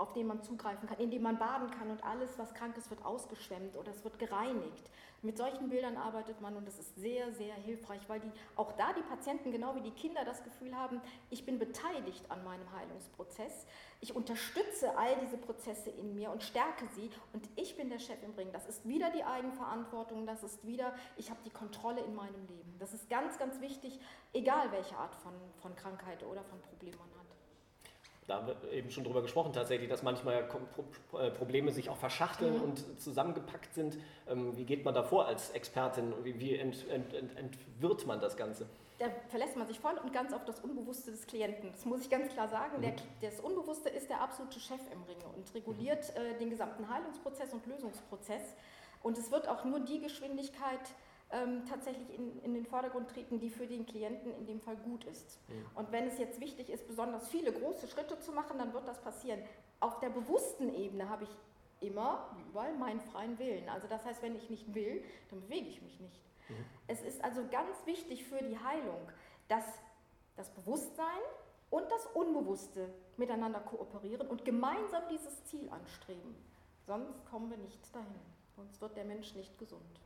auf den man zugreifen kann, in dem man baden kann und alles, was krank ist, wird ausgeschwemmt oder es wird gereinigt. Mit solchen Bildern arbeitet man und das ist sehr, sehr hilfreich, weil die, auch da die Patienten, genau wie die Kinder, das Gefühl haben, ich bin beteiligt an meinem Heilungsprozess. Ich unterstütze all diese Prozesse in mir und stärke sie und ich bin der Chef im Ring. Das ist wieder die Eigenverantwortung, das ist wieder, ich habe die Kontrolle in meinem Leben. Das ist ganz, ganz wichtig, egal welche Art von, von Krankheit oder von Problem man hat da haben wir eben schon drüber gesprochen, tatsächlich, dass manchmal äh, Probleme sich auch verschachteln mhm. und zusammengepackt sind. Ähm, wie geht man da vor als Expertin? Wie, wie ent, ent, ent, entwirrt man das Ganze? Da verlässt man sich voll und ganz auf das Unbewusste des Klienten. Das muss ich ganz klar sagen. Mhm. Der, das Unbewusste ist der absolute Chef im Ringe und reguliert mhm. äh, den gesamten Heilungsprozess und Lösungsprozess. Und es wird auch nur die Geschwindigkeit ähm, tatsächlich in, in, den Vordergrund treten, die für den Klienten in dem Fall gut ist. Mhm. Und wenn es jetzt wichtig ist, besonders viele große Schritte zu machen, dann wird das passieren. Auf der bewussten Ebene habe ich immer, überall, meinen freien Willen. Also das heißt, wenn ich nicht will, dann bewege ich mich nicht. Mhm. Es ist also ganz wichtig für die Heilung, dass das Bewusstsein und das Unbewusste miteinander kooperieren und gemeinsam dieses Ziel anstreben. Sonst kommen wir nicht dahin. Sonst wird der Mensch nicht gesund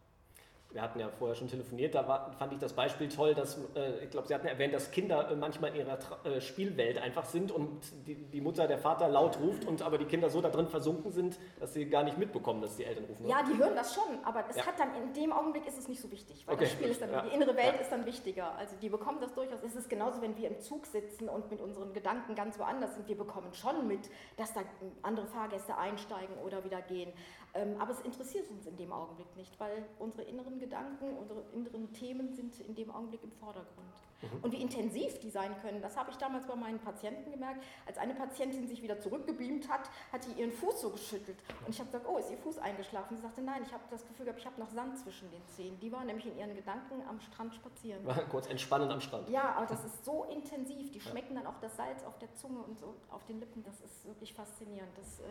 wir hatten ja vorher schon telefoniert, da war, fand ich das Beispiel toll, dass, äh, ich glaube, Sie hatten erwähnt, dass Kinder äh, manchmal in ihrer Tra äh, Spielwelt einfach sind und die, die, Mutter, der Vater laut ruft und aber die Kinder so da drin versunken sind, dass sie gar nicht mitbekommen, dass die Eltern rufen. Ja, die hören das schon, aber es ja. hat dann in dem Augenblick ist es nicht so wichtig, weil okay. das Spiel ist dann, ja. die innere Welt ja. ist dann wichtiger. Also die bekommen das durchaus. Es ist genauso, wenn wir im Zug sitzen und mit unseren Gedanken ganz woanders sind. Wir bekommen schon mit, dass da andere Fahrgäste einsteigen oder wieder gehen. Ähm, aber es interessiert uns in dem Augenblick nicht, weil unsere inneren Gedanken, unsere inneren Themen sind in dem Augenblick im Vordergrund. Mhm. Und wie intensiv die sein können, das habe ich damals bei meinen Patienten gemerkt. Als eine Patientin sich wieder zurückgebeamt hat, hat sie ihren Fuß so geschüttelt. Und ich habe gesagt, oh, ist ihr Fuß eingeschlafen? Sie sagte, nein, ich habe das Gefühl gehabt, ich habe noch Sand zwischen den Zehen. Die war nämlich in ihren Gedanken am Strand spazieren. War kurz entspannen am Strand. Ja, aber das ist so intensiv. Die schmecken dann auch das Salz auf der Zunge und so auf den Lippen. Das ist wirklich faszinierend. Das äh,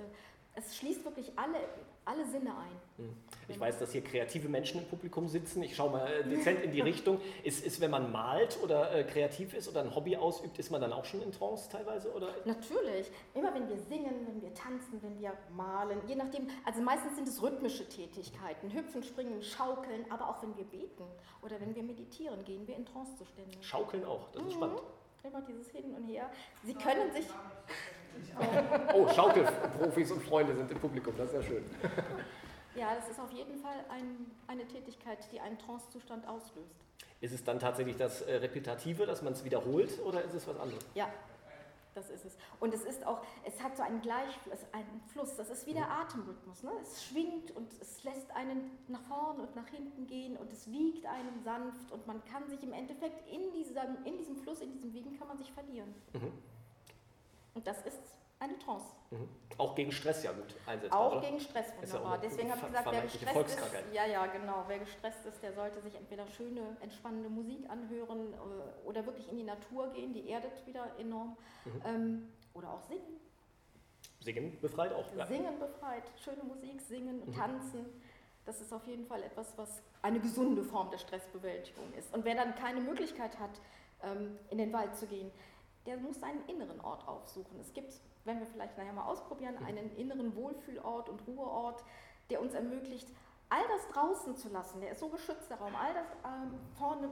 es schließt wirklich alle, alle Sinne ein. Hm. Ich weiß, dass hier kreative Menschen im Publikum sitzen. Ich schaue mal äh, dezent in die Richtung. Ist, ist, wenn man malt oder äh, kreativ ist oder ein Hobby ausübt, ist man dann auch schon in Trance teilweise? Oder? Natürlich. Immer wenn wir singen, wenn wir tanzen, wenn wir malen, je nachdem, also meistens sind es rhythmische Tätigkeiten, hüpfen, springen, schaukeln, aber auch wenn wir beten oder wenn wir meditieren, gehen wir in Trancezustände. Schaukeln auch, das ist mhm. spannend. Immer dieses Hin und Her. Sie können sich... Oh, Schaukelprofis und Freunde sind im Publikum, das ist ja schön. Ja, das ist auf jeden Fall ein, eine Tätigkeit, die einen Trancezustand auslöst. Ist es dann tatsächlich das äh, Repetitive, dass man es wiederholt oder ist es was anderes? Ja, das ist es. Und es ist auch, es hat so einen Gleichfluss, einen Fluss, das ist wie der mhm. Atemrhythmus. Ne? Es schwingt und es lässt einen nach vorne und nach hinten gehen und es wiegt einen sanft und man kann sich im Endeffekt in diesem, in diesem Fluss, in diesem Wiegen kann man sich verlieren. Mhm. Und das ist eine Trance. Mhm. Auch gegen Stress ja gut einsetzbar. Auch oder? gegen Stress wunderbar. Ja Deswegen habe ich gesagt, wer gestresst ist, ja, ja, genau, wer gestresst ist, der sollte sich entweder schöne, entspannende Musik anhören äh, oder wirklich in die Natur gehen, die erdet wieder enorm. Mhm. Ähm, oder auch singen. Singen befreit auch. Ja. Singen befreit, schöne Musik, singen, mhm. tanzen. Das ist auf jeden Fall etwas, was eine gesunde Form der Stressbewältigung ist. Und wer dann keine Möglichkeit hat, ähm, in den Wald zu gehen, der muss seinen inneren Ort aufsuchen. Es gibt, wenn wir vielleicht nachher mal ausprobieren, einen inneren Wohlfühlort und Ruheort, der uns ermöglicht, all das draußen zu lassen. Der ist so geschützt, der Raum, all das ähm, vorne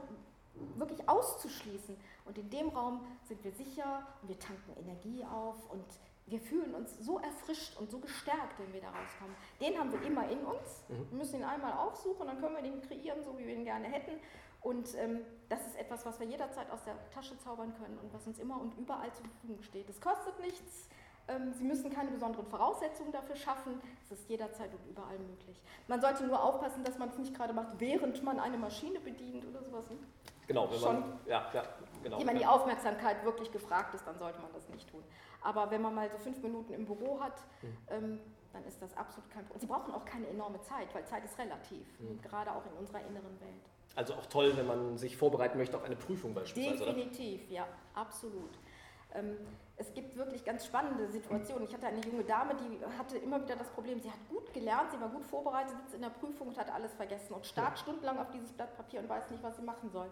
wirklich auszuschließen. Und in dem Raum sind wir sicher und wir tanken Energie auf und wir fühlen uns so erfrischt und so gestärkt, wenn wir da rauskommen. Den haben wir immer in uns. Mhm. Wir müssen ihn einmal aufsuchen, dann können wir den kreieren, so wie wir ihn gerne hätten. Und ähm, das ist etwas, was wir jederzeit aus der Tasche zaubern können und was uns immer und überall zur Verfügung steht. Es kostet nichts. Ähm, Sie müssen keine besonderen Voraussetzungen dafür schaffen. Es ist jederzeit und überall möglich. Man sollte nur aufpassen, dass man es nicht gerade macht, während man eine Maschine bedient oder sowas. Ne? Genau, wenn Schon, man, ja, ja, genau. wenn die Aufmerksamkeit wirklich gefragt ist, dann sollte man das nicht tun. Aber wenn man mal so fünf Minuten im Büro hat, mhm. ähm, dann ist das absolut kein Problem. Sie brauchen auch keine enorme Zeit, weil Zeit ist relativ, mhm. gerade auch in unserer inneren Welt. Also auch toll, wenn man sich vorbereiten möchte auf eine Prüfung beispielsweise. Definitiv, oder? ja, absolut. Ähm, es gibt wirklich ganz spannende Situationen. Ich hatte eine junge Dame, die hatte immer wieder das Problem, sie hat gut gelernt, sie war gut vorbereitet, sitzt in der Prüfung und hat alles vergessen und starrt stundenlang auf dieses Blatt Papier und weiß nicht, was sie machen soll.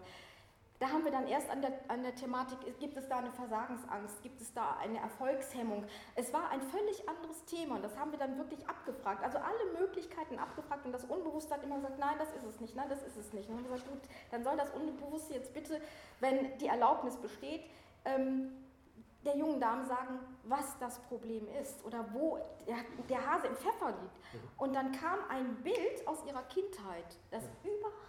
Da haben wir dann erst an der, an der Thematik, gibt es da eine Versagensangst, gibt es da eine Erfolgshemmung. Es war ein völlig anderes Thema und das haben wir dann wirklich abgefragt. Also alle Möglichkeiten abgefragt und das Unbewusste hat immer gesagt, nein, das ist es nicht, nein, das ist es nicht. Und dann haben wir gesagt, gut, dann soll das Unbewusste jetzt bitte, wenn die Erlaubnis besteht, ähm, der jungen Dame sagen, was das Problem ist oder wo der, der Hase im Pfeffer liegt. Mhm. Und dann kam ein Bild aus ihrer Kindheit, das überhaupt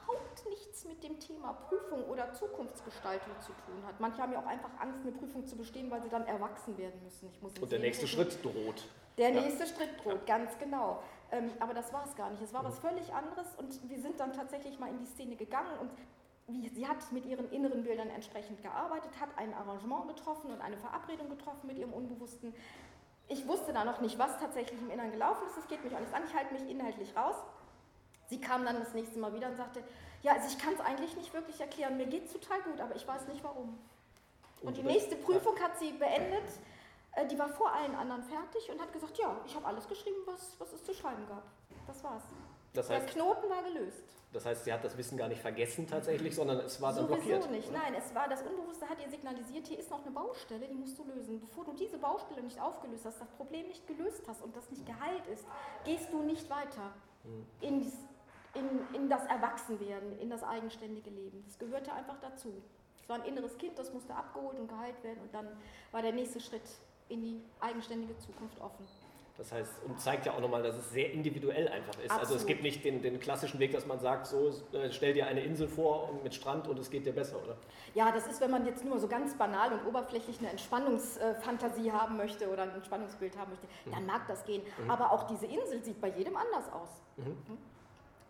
nichts mit dem Thema Prüfung oder Zukunftsgestaltung zu tun hat. Manche haben ja auch einfach Angst, eine Prüfung zu bestehen, weil sie dann erwachsen werden müssen. Und der nächste. Schritt droht. Der ja. nächste Schritt droht, ganz genau. Ähm, aber das war es gar nicht. Es war mhm. was völlig anderes und wir sind dann tatsächlich mal in die Szene gegangen und wie, sie hat mit ihren inneren Bildern entsprechend gearbeitet, hat ein Arrangement getroffen und eine Verabredung getroffen mit ihrem Unbewussten. Ich wusste da noch nicht, was tatsächlich im Inneren gelaufen ist. Das geht mich auch nicht an. Ich halte mich inhaltlich raus. Sie kam dann das nächste Mal wieder und sagte, ja, also ich kann es eigentlich nicht wirklich erklären. Mir geht es total gut, aber ich weiß nicht warum. Und die nächste Prüfung hat sie beendet. Äh, die war vor allen anderen fertig und hat gesagt, ja, ich habe alles geschrieben, was, was es zu schreiben gab. Das war's. Das heißt, Der Knoten war gelöst. Das heißt, sie hat das Wissen gar nicht vergessen tatsächlich, sondern es war dann Sowieso blockiert. nicht, oder? nein, es war das Unbewusste hat ihr signalisiert, hier ist noch eine Baustelle, die musst du lösen. Bevor du diese Baustelle nicht aufgelöst hast, das Problem nicht gelöst hast und das nicht geheilt ist, gehst du nicht weiter hm. in, in, in das Erwachsenwerden, in das eigenständige Leben. Das gehörte einfach dazu. Es war ein inneres Kind, das musste abgeholt und geheilt werden und dann war der nächste Schritt in die eigenständige Zukunft offen. Das heißt, und zeigt ja auch nochmal, dass es sehr individuell einfach ist. Absolut. Also es gibt nicht den, den, klassischen Weg, dass man sagt, so äh, stell dir eine Insel vor mit Strand und es geht dir besser, oder? Ja, das ist, wenn man jetzt nur so ganz banal und oberflächlich eine Entspannungsfantasie haben möchte oder ein Entspannungsbild haben möchte, mhm. dann mag das gehen. Mhm. Aber auch diese Insel sieht bei jedem anders aus. Mhm.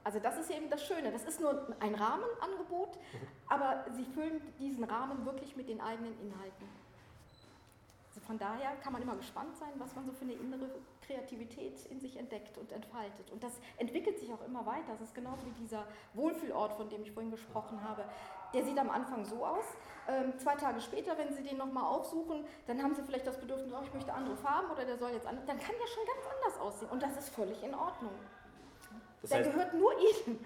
Also das ist eben das Schöne. Das ist nur ein Rahmenangebot, aber sie füllen diesen Rahmen wirklich mit den eigenen Inhalten. Also von daher kann man immer gespannt sein, was man so für eine innere Kreativität in sich entdeckt und entfaltet. Und das entwickelt sich auch immer weiter. Das ist genauso wie dieser Wohlfühlort, von dem ich vorhin gesprochen habe. Der sieht am Anfang so aus. Ähm, zwei Tage später, wenn Sie den nochmal aufsuchen, dann haben Sie vielleicht das Bedürfnis, oh, ich möchte andere Farben oder der soll jetzt anders. Dann kann der schon ganz anders aussehen. Und das ist völlig in Ordnung. Das der heißt, gehört nur Ihnen.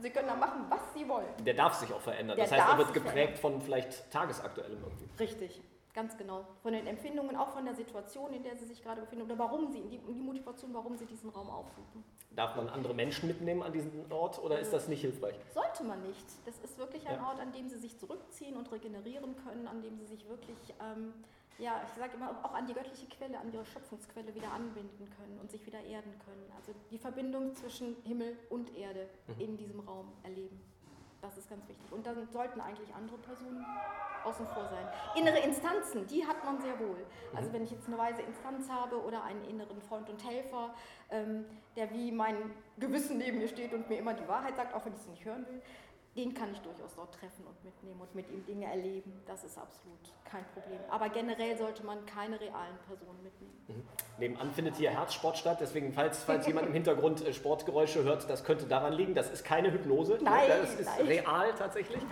Sie können da machen, was Sie wollen. Der darf sich auch verändern. Der das heißt, er wird geprägt von vielleicht tagesaktuellem irgendwie. Richtig. Ganz genau. Von den Empfindungen, auch von der Situation, in der sie sich gerade befinden oder warum sie, die, die Motivation, warum sie diesen Raum aufsuchen. Darf man andere Menschen mitnehmen an diesen Ort oder ist das nicht hilfreich? Sollte man nicht. Das ist wirklich ein ja. Ort, an dem sie sich zurückziehen und regenerieren können, an dem sie sich wirklich, ähm, ja, ich sage immer, auch an die göttliche Quelle, an ihre Schöpfungsquelle wieder anbinden können und sich wieder erden können. Also die Verbindung zwischen Himmel und Erde mhm. in diesem Raum erleben. Das ist ganz wichtig. Und dann sollten eigentlich andere Personen außen vor sein. Innere Instanzen, die hat man sehr wohl. Also wenn ich jetzt eine weise Instanz habe oder einen inneren Freund und Helfer, ähm, der wie mein Gewissen neben mir steht und mir immer die Wahrheit sagt, auch wenn ich es nicht hören will, den kann ich durchaus dort treffen und mitnehmen und mit ihm Dinge erleben. Das ist absolut kein Problem. Aber generell sollte man keine realen Personen mitnehmen. Mhm. Nebenan findet hier Herzsport statt, deswegen, falls, falls jemand im Hintergrund äh, Sportgeräusche hört, das könnte daran liegen. Das ist keine Hypnose, nein, das ist nein. real tatsächlich.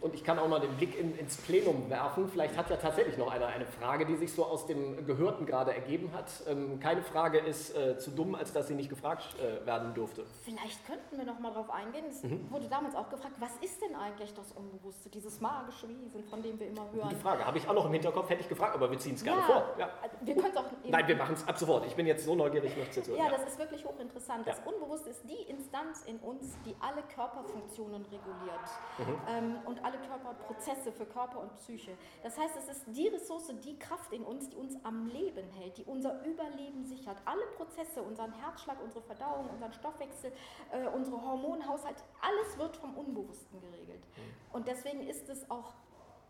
Und ich kann auch mal den Blick in, ins Plenum werfen. Vielleicht hat ja tatsächlich noch einer eine Frage, die sich so aus dem Gehörten gerade ergeben hat. Ähm, keine Frage ist äh, zu dumm, als dass sie nicht gefragt äh, werden dürfte. Vielleicht könnten wir noch mal darauf eingehen. Es mhm. wurde damals auch gefragt, was ist denn eigentlich das Unbewusste, dieses magische Wesen, von dem wir immer hören? Die Frage habe ich auch noch im Hinterkopf, hätte ich gefragt, aber wir ziehen es gerne ja, vor. Ja. Also wir können es auch. Nein, wir machen es ab sofort. Ich bin jetzt so neugierig, möchte zu hören. Ja, das ist wirklich hochinteressant. Das Unbewusste ist die Instanz in uns, die alle Körperfunktionen reguliert. Mhm. Ähm, und alle Körperprozesse für Körper und Psyche. Das heißt, es ist die Ressource, die Kraft in uns, die uns am Leben hält, die unser Überleben sichert. Alle Prozesse, unseren Herzschlag, unsere Verdauung, unseren Stoffwechsel, äh, unsere Hormonhaushalt, alles wird vom Unbewussten geregelt. Mhm. Und deswegen ist es auch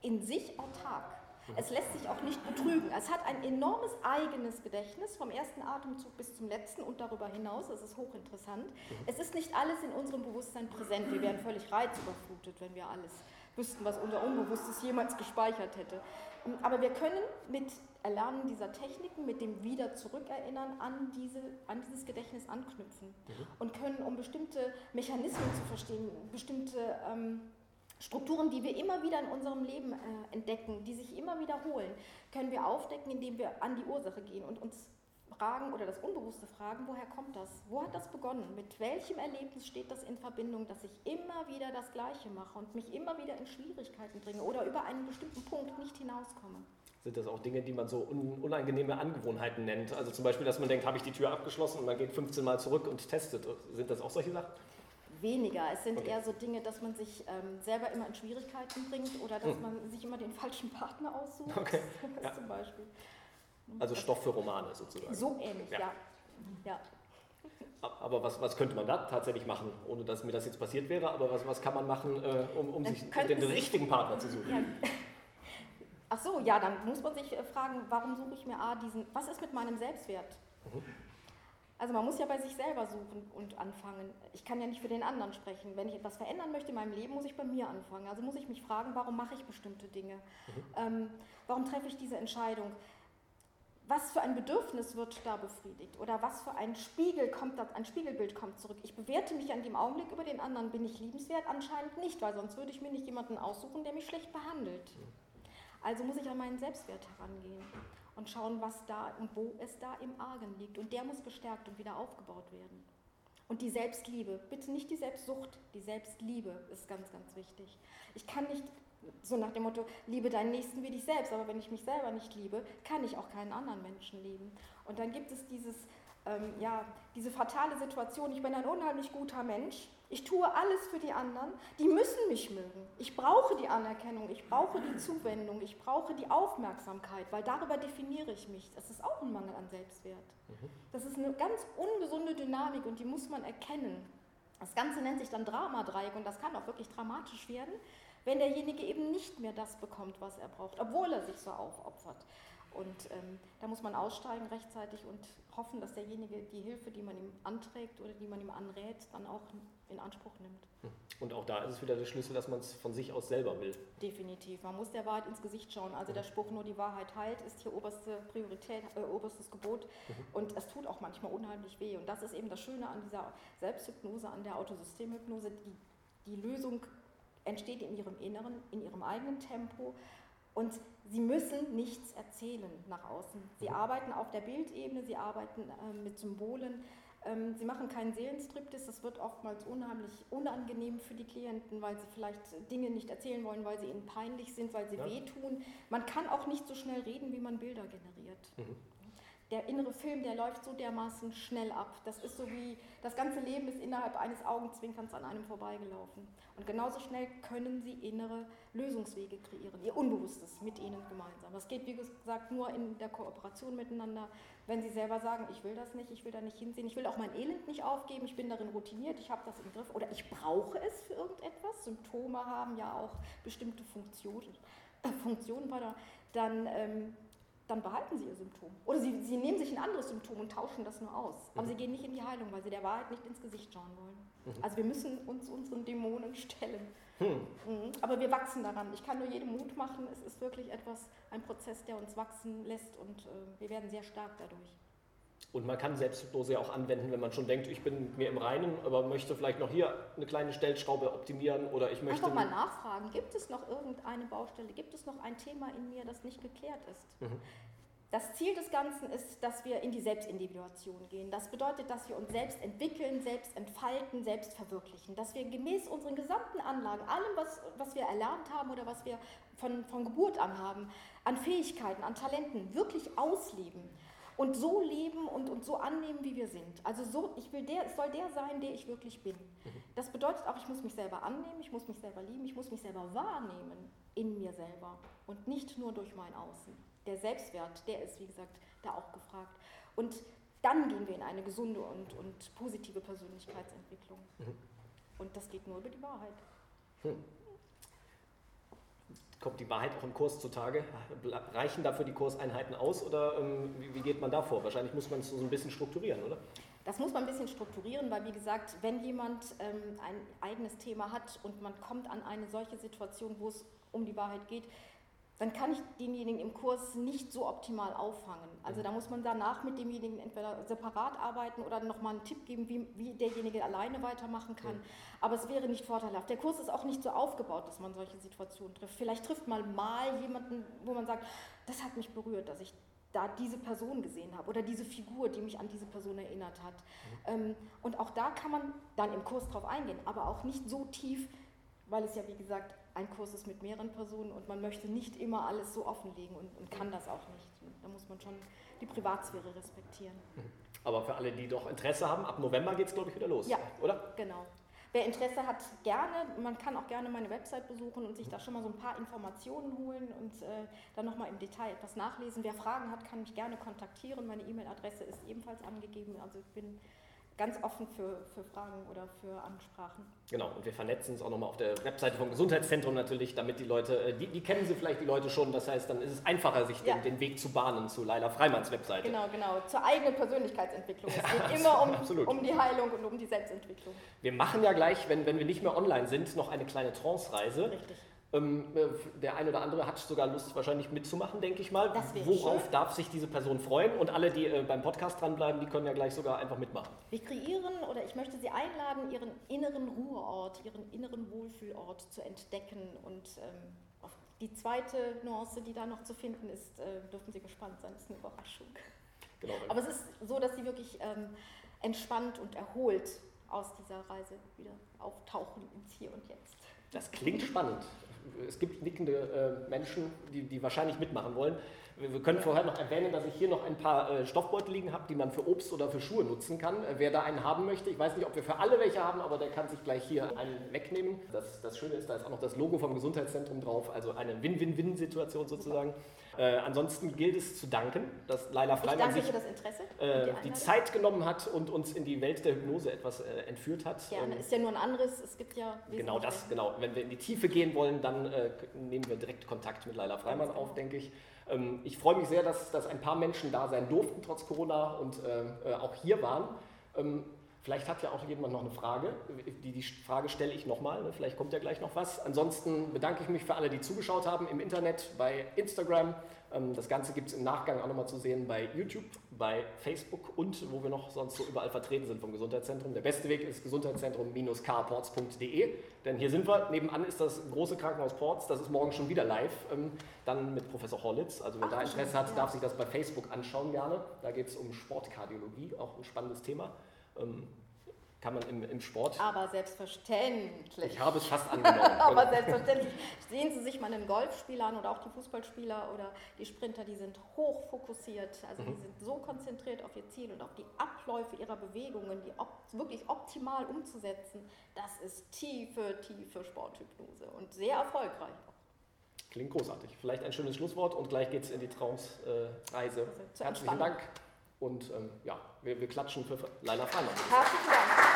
in sich autark. Es lässt sich auch nicht betrügen. Es hat ein enormes eigenes Gedächtnis vom ersten Atemzug bis zum letzten und darüber hinaus. Das ist hochinteressant. Es ist nicht alles in unserem Bewusstsein präsent. Wir wären völlig reizüberflutet, wenn wir alles wüssten, was unser Unbewusstes jemals gespeichert hätte. Aber wir können mit Erlernen dieser Techniken, mit dem Wieder zurückerinnern an, diese, an dieses Gedächtnis anknüpfen mhm. und können, um bestimmte Mechanismen zu verstehen, bestimmte ähm, Strukturen, die wir immer wieder in unserem Leben äh, entdecken, die sich immer wiederholen, können wir aufdecken, indem wir an die Ursache gehen und uns fragen oder das Unbewusste fragen, woher kommt das? Wo hat das begonnen? Mit welchem Erlebnis steht das in Verbindung, dass ich immer wieder das Gleiche mache und mich immer wieder in Schwierigkeiten bringe oder über einen bestimmten Punkt nicht hinauskomme? Sind das auch Dinge, die man so unangenehme Angewohnheiten nennt? Also zum Beispiel, dass man denkt, habe ich die Tür abgeschlossen und man geht 15 Mal zurück und testet. Sind das auch solche Sachen? Weniger. Es sind okay. eher so Dinge, dass man sich ähm, selber immer in Schwierigkeiten bringt oder dass hm. man sich immer den falschen Partner aussucht. Okay. Ja. zum Beispiel. Also Stoff für Romane sozusagen. So ähnlich, ja. ja. ja. Aber was, was könnte man da tatsächlich machen, ohne dass mir das jetzt passiert wäre? Aber was, was kann man machen, äh, um, um sich den richtigen Partner zu suchen? Ja. Ach so, ja, dann muss man sich äh, fragen, warum suche ich mir A diesen, was ist mit meinem Selbstwert? Mhm. Also man muss ja bei sich selber suchen und anfangen. Ich kann ja nicht für den anderen sprechen. Wenn ich etwas verändern möchte in meinem Leben, muss ich bei mir anfangen. Also muss ich mich fragen, warum mache ich bestimmte Dinge? Mhm. Ähm, warum treffe ich diese Entscheidung? Was für ein Bedürfnis wird da befriedigt? Oder was für ein Spiegel kommt da, ein Spiegelbild kommt zurück? Ich bewerte mich an dem Augenblick über den anderen. Bin ich liebenswert? Anscheinend nicht, weil sonst würde ich mir nicht jemanden aussuchen, der mich schlecht behandelt. Mhm. Also muss ich an meinen Selbstwert herangehen und schauen, was da und wo es da im Argen liegt. Und der muss gestärkt und wieder aufgebaut werden. Und die Selbstliebe, bitte nicht die Selbstsucht, die Selbstliebe ist ganz, ganz wichtig. Ich kann nicht so nach dem Motto, liebe deinen Nächsten wie dich selbst, aber wenn ich mich selber nicht liebe, kann ich auch keinen anderen Menschen lieben. Und dann gibt es dieses, ähm, ja, diese fatale Situation, ich bin ein unheimlich guter Mensch, ich tue alles für die anderen. Die müssen mich mögen. Ich brauche die Anerkennung, ich brauche die Zuwendung, ich brauche die Aufmerksamkeit, weil darüber definiere ich mich. Das ist auch ein Mangel an Selbstwert. Mhm. Das ist eine ganz ungesunde Dynamik und die muss man erkennen. Das Ganze nennt sich dann Dramadreieck und das kann auch wirklich dramatisch werden, wenn derjenige eben nicht mehr das bekommt, was er braucht, obwohl er sich so aufopfert. Und ähm, da muss man aussteigen rechtzeitig und hoffen, dass derjenige die Hilfe, die man ihm anträgt oder die man ihm anrät, dann auch in Anspruch nimmt. Hm. Und auch da ist es wieder der Schlüssel, dass man es von sich aus selber will. Definitiv. Man muss der Wahrheit ins Gesicht schauen. Also der Spruch, nur die Wahrheit heilt, ist hier oberste Priorität, äh, oberstes Gebot. Mhm. Und es tut auch manchmal unheimlich weh. Und das ist eben das Schöne an dieser Selbsthypnose, an der Autosystemhypnose. Die, die Lösung entsteht in ihrem Inneren, in ihrem eigenen Tempo. Und sie müssen nichts erzählen nach außen. Sie mhm. arbeiten auf der Bildebene, sie arbeiten äh, mit Symbolen. Ähm, sie machen keinen Seelenstriptease, das wird oftmals unheimlich unangenehm für die Klienten, weil sie vielleicht Dinge nicht erzählen wollen, weil sie ihnen peinlich sind, weil sie ja. wehtun. Man kann auch nicht so schnell reden, wie man Bilder generiert. Mhm der innere Film, der läuft so dermaßen schnell ab. Das ist so wie, das ganze Leben ist innerhalb eines Augenzwinkerns an einem vorbeigelaufen. Und genauso schnell können Sie innere Lösungswege kreieren, Ihr Unbewusstes mit Ihnen gemeinsam. Das geht, wie gesagt, nur in der Kooperation miteinander. Wenn Sie selber sagen, ich will das nicht, ich will da nicht hinsehen, ich will auch mein Elend nicht aufgeben, ich bin darin routiniert, ich habe das im Griff oder ich brauche es für irgendetwas. Symptome haben ja auch bestimmte Funktionen, äh, Funktionen dann ähm, dann behalten sie ihr Symptom. Oder sie, sie nehmen sich ein anderes Symptom und tauschen das nur aus. Aber mhm. sie gehen nicht in die Heilung, weil sie der Wahrheit nicht ins Gesicht schauen wollen. Mhm. Also wir müssen uns unseren Dämonen stellen. Mhm. mhm. Aber wir wachsen daran. Ich kann nur jedem Mut machen. Es ist wirklich etwas, ein Prozess, der uns wachsen lässt und äh, wir werden sehr stark dadurch. Und man kann Selbsthypnose ja auch anwenden, wenn man schon denkt, ich bin mir im Reinen, aber möchte vielleicht noch hier eine kleine Stellschraube optimieren oder ich möchte. Einfach mal nachfragen, gibt es noch irgendeine Baustelle, gibt es noch ein Thema in mir, das nicht geklärt ist? Mhm. Das Ziel des Ganzen ist, dass wir in die Selbstindividuation gehen. Das bedeutet, dass wir uns selbst entwickeln, selbst entfalten, selbst verwirklichen. Dass wir gemäß unseren gesamten Anlagen, allem, was, was wir erlernt haben oder was wir von, von Geburt an haben, an Fähigkeiten, an Talenten, wirklich ausleben und so leben und uns so annehmen, wie wir sind. Also so, ich will der, es soll der sein, der ich wirklich bin. Das bedeutet auch, ich muss mich selber annehmen, ich muss mich selber lieben, ich muss mich selber wahrnehmen in mir selber und nicht nur durch mein Außen. Der Selbstwert, der ist, wie gesagt, da auch gefragt. Und dann gehen wir in eine gesunde und, und positive Persönlichkeitsentwicklung. Mhm. Und das geht nur über die Wahrheit. Hm kommt die Wahrheit auch im Kurs zutage? Reichen dafür die Kurseinheiten aus oder ähm, wie, geht man da vor? Wahrscheinlich muss man es so ein bisschen strukturieren, oder? Das muss man ein bisschen strukturieren, weil wie gesagt, wenn jemand ähm, ein eigenes Thema hat und man kommt an eine solche Situation, wo es um die Wahrheit geht, dann kann ich denjenigen im Kurs nicht so optimal auffangen. Also da muss man danach mit demjenigen entweder separat arbeiten oder nochmal einen Tipp geben, wie, wie derjenige alleine weitermachen kann. Aber es wäre nicht vorteilhaft. Der Kurs ist auch nicht so aufgebaut, dass man solche Situationen trifft. Vielleicht trifft man mal jemanden, wo man sagt, das hat mich berührt, dass ich da diese Person gesehen habe oder diese Figur, die mich an diese Person erinnert hat. Mhm. und auch da kann man dann im Kurs drauf eingehen, aber auch nicht so tief, weil es ja, wie gesagt, ein Kurs ist mit mehreren Personen und man möchte nicht immer alles so offenlegen und, und kann das auch nicht. Da muss man schon die Privatsphäre respektieren. Aber für alle, die doch Interesse haben, ab November geht es, glaube ich, wieder los, ja, oder? Genau. Wer Interesse hat, gerne. Man kann auch gerne meine Website besuchen und sich da schon mal so ein paar Informationen holen und äh, dann nochmal im Detail etwas nachlesen. Wer Fragen hat, kann mich gerne kontaktieren. Meine E-Mail-Adresse ist ebenfalls angegeben. Also ich bin ganz offen für, für Fragen oder für Ansprachen. Genau, und wir vernetzen es auch nochmal auf der Webseite vom Gesundheitszentrum natürlich, damit die Leute, äh, die, die kennen sie vielleicht die Leute schon, das heißt, dann ist es einfacher, sich ja. den, den, Weg zu bahnen zu Laila Freimanns Webseite. Genau, genau, zur eigenen Persönlichkeitsentwicklung. Es geht immer um, um die Heilung und um die Selbstentwicklung. Wir machen ja gleich, wenn, wenn wir nicht mehr online sind, noch eine kleine Trance-Reise. Richtig. Ähm, äh, der eine oder andere hat sogar Lust, wahrscheinlich mitzumachen, denke ich mal. Worauf schön. darf sich diese Person freuen? Und alle, die äh, beim Podcast dranbleiben, die können ja gleich sogar einfach mitmachen. Wir kreieren oder ich möchte Sie einladen, Ihren inneren Ruheort, Ihren inneren Wohlfühlort zu entdecken. Und ähm, auf die zweite Nuance, die da noch zu finden ist, äh, dürfen Sie gespannt sein. Das ist eine Überraschung. Genau. Aber es ist so, dass Sie wirklich ähm, entspannt und erholt aus dieser Reise wieder auftauchen ins Hier und Jetzt. Das klingt spannend es gibt nickende äh, Menschen, die, die wahrscheinlich mitmachen wollen. Wir können vorher noch erwähnen, dass ich hier noch ein paar äh, Stoffbeutel liegen habe, die man für Obst oder für Schuhe nutzen kann. Äh, wer da einen haben möchte, ich weiß nicht, ob wir für alle welche haben, aber der kann sich gleich hier einen wegnehmen. Das, das Schöne ist, da ist auch noch das Logo vom Gesundheitszentrum drauf, also eine Win-Win-Win-Situation sozusagen. Äh, ansonsten gilt es zu danken, dass Laila Freimann sich äh, die, die, Zeit genommen hat und uns in die Welt der Hypnose etwas äh, entführt hat. Gerne, ähm, ist ja nur ein anderes, es gibt ja... Genau das, genau. Wenn wir in die Tiefe gehen wollen, dann äh, nehmen wir direkt Kontakt mit Laila Freimann auf, denke ich. Ähm, ich freue mich sehr, dass, dass ein paar Menschen da sein durften, trotz Corona, und äh, auch hier waren. Ähm, vielleicht hat ja auch jemand noch eine Frage. Die, die Frage stelle ich nochmal. Ne? Vielleicht kommt ja gleich noch was. Ansonsten bedanke ich mich für alle, die zugeschaut haben im Internet, bei Instagram. Ähm, das Ganze gibt es im Nachgang auch nochmal zu sehen bei YouTube, bei Facebook und wo wir noch sonst so überall vertreten sind vom Gesundheitszentrum. Der beste Weg ist gesundheitszentrum-carports.de, denn hier sind wir. Nebenan ist das große Krankenhaus Ports, das ist morgen schon wieder live, ähm, dann mit Professor Hollitz. Also wer Ach, da Interesse hat, darf sich das bei Facebook anschauen gerne. Da geht es um Sportkardiologie, auch ein spannendes Thema. Ähm, kann man im, im Sport. Aber selbstverständlich. Ich habe es fast angenommen. Aber selbstverständlich. Sehen Sie sich mal einen Golfspieler an oder auch die Fußballspieler oder die Sprinter, die sind hoch fokussiert. Also mhm. die sind so konzentriert auf ihr Ziel und auf die Abläufe ihrer Bewegungen, die op wirklich optimal umzusetzen. Das ist tiefe, tiefe Sporthypnose und sehr erfolgreich. Klingt großartig. Vielleicht ein schönes Schlusswort und gleich geht es in die Trance-Reise. Also Herzlichen Dank. Und ähm, ja, wir, wir, klatschen für Leila Freimann. Herzlichen Dank.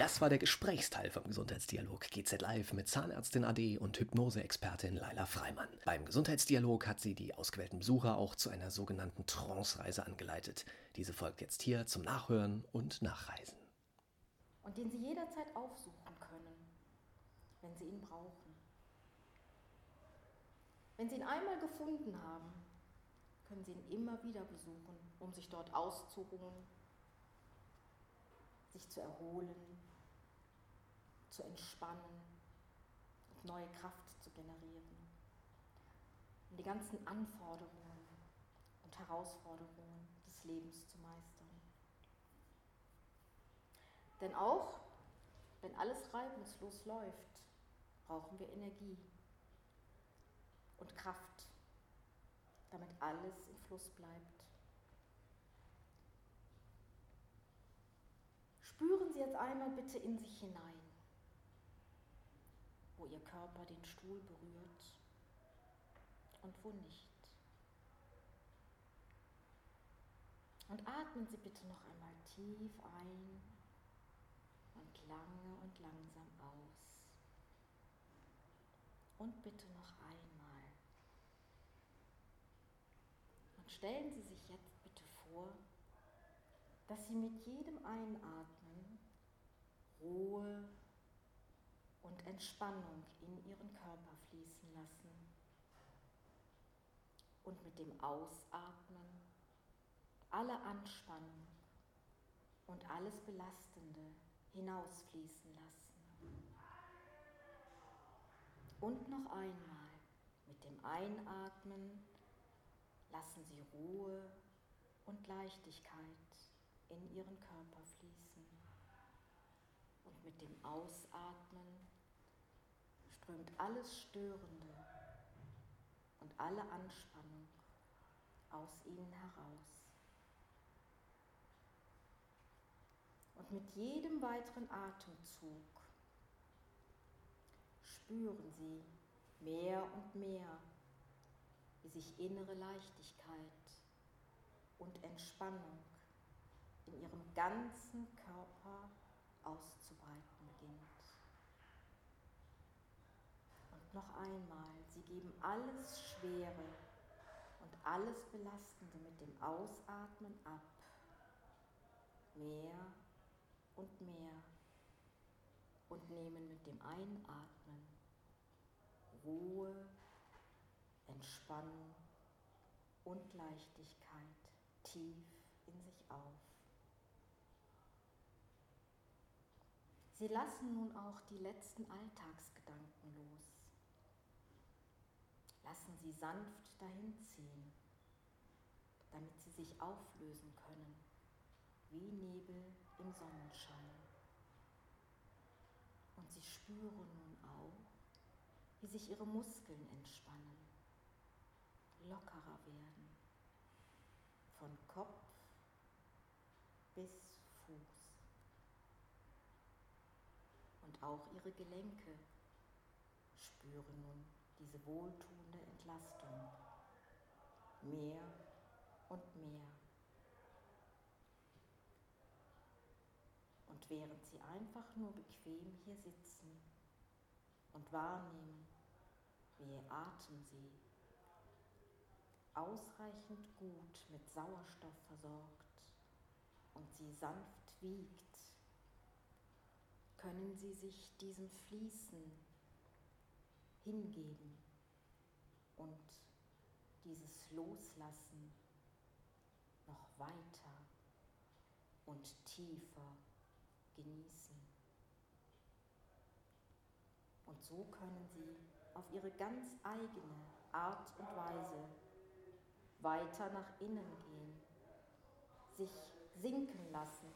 Das war der Gesprächsteil vom Gesundheitsdialog GZ Live mit Zahnärztin AD und Hypnoseexpertin Laila Freimann. Beim Gesundheitsdialog hat sie die ausgewählten Besucher auch zu einer sogenannten Trance-Reise angeleitet. Diese folgt jetzt hier zum Nachhören und Nachreisen. Und den Sie jederzeit aufsuchen können, wenn Sie ihn brauchen. Wenn Sie ihn einmal gefunden haben, können Sie ihn immer wieder besuchen, um sich dort auszuruhen, sich zu erholen, zu entspannen und neue Kraft zu generieren. Um die ganzen Anforderungen und Herausforderungen des Lebens zu meistern. Denn auch wenn alles reibungslos läuft, brauchen wir Energie und Kraft, damit alles im Fluss bleibt. Spüren Sie jetzt einmal bitte in sich hinein, wo Ihr Körper den Stuhl berührt und wo nicht. Und atmen Sie bitte noch einmal tief ein und lange und langsam aus. Und bitte noch einmal. Und stellen Sie sich jetzt bitte vor, dass Sie mit jedem Einatmen Ruhe und Entspannung in Ihren Körper fließen lassen. Und mit dem Ausatmen alle Anspannung und alles Belastende hinausfließen lassen. Und noch einmal mit dem Einatmen lassen Sie Ruhe und Leichtigkeit in Ihren Körper fließen. Und mit dem Ausatmen strömt alles Störende und alle Anspannung aus Ihnen heraus. Und mit jedem weiteren Atemzug spüren Sie mehr und mehr, wie sich innere Leichtigkeit und Entspannung in Ihrem ganzen Körper auszubreiten beginnt. Und noch einmal, Sie geben alles Schwere und alles Belastende mit dem Ausatmen ab. Mehr und mehr und nehmen mit dem Einatmen Ruhe, Entspannung und Leichtigkeit tief in sich auf. Sie lassen nun auch die letzten Alltagsgedanken los. Lassen sie sanft dahinziehen, damit sie sich auflösen können wie Nebel im Sonnenschein. Und sie spüren nun auch, wie sich ihre Muskeln entspannen, lockerer werden, von Kopf bis Fuß. Und auch ihre Gelenke spüren nun diese wohltuende Entlastung mehr und mehr. Und während sie einfach nur bequem hier sitzen und wahrnehmen, wie ihr Atem sie ausreichend gut mit Sauerstoff versorgt und sie sanft wiegt, können sie sich diesem Fließen hingeben und dieses Loslassen noch weiter und tiefer genießen. Und so können sie auf ihre ganz eigene Art und Weise weiter nach innen gehen, sich sinken lassen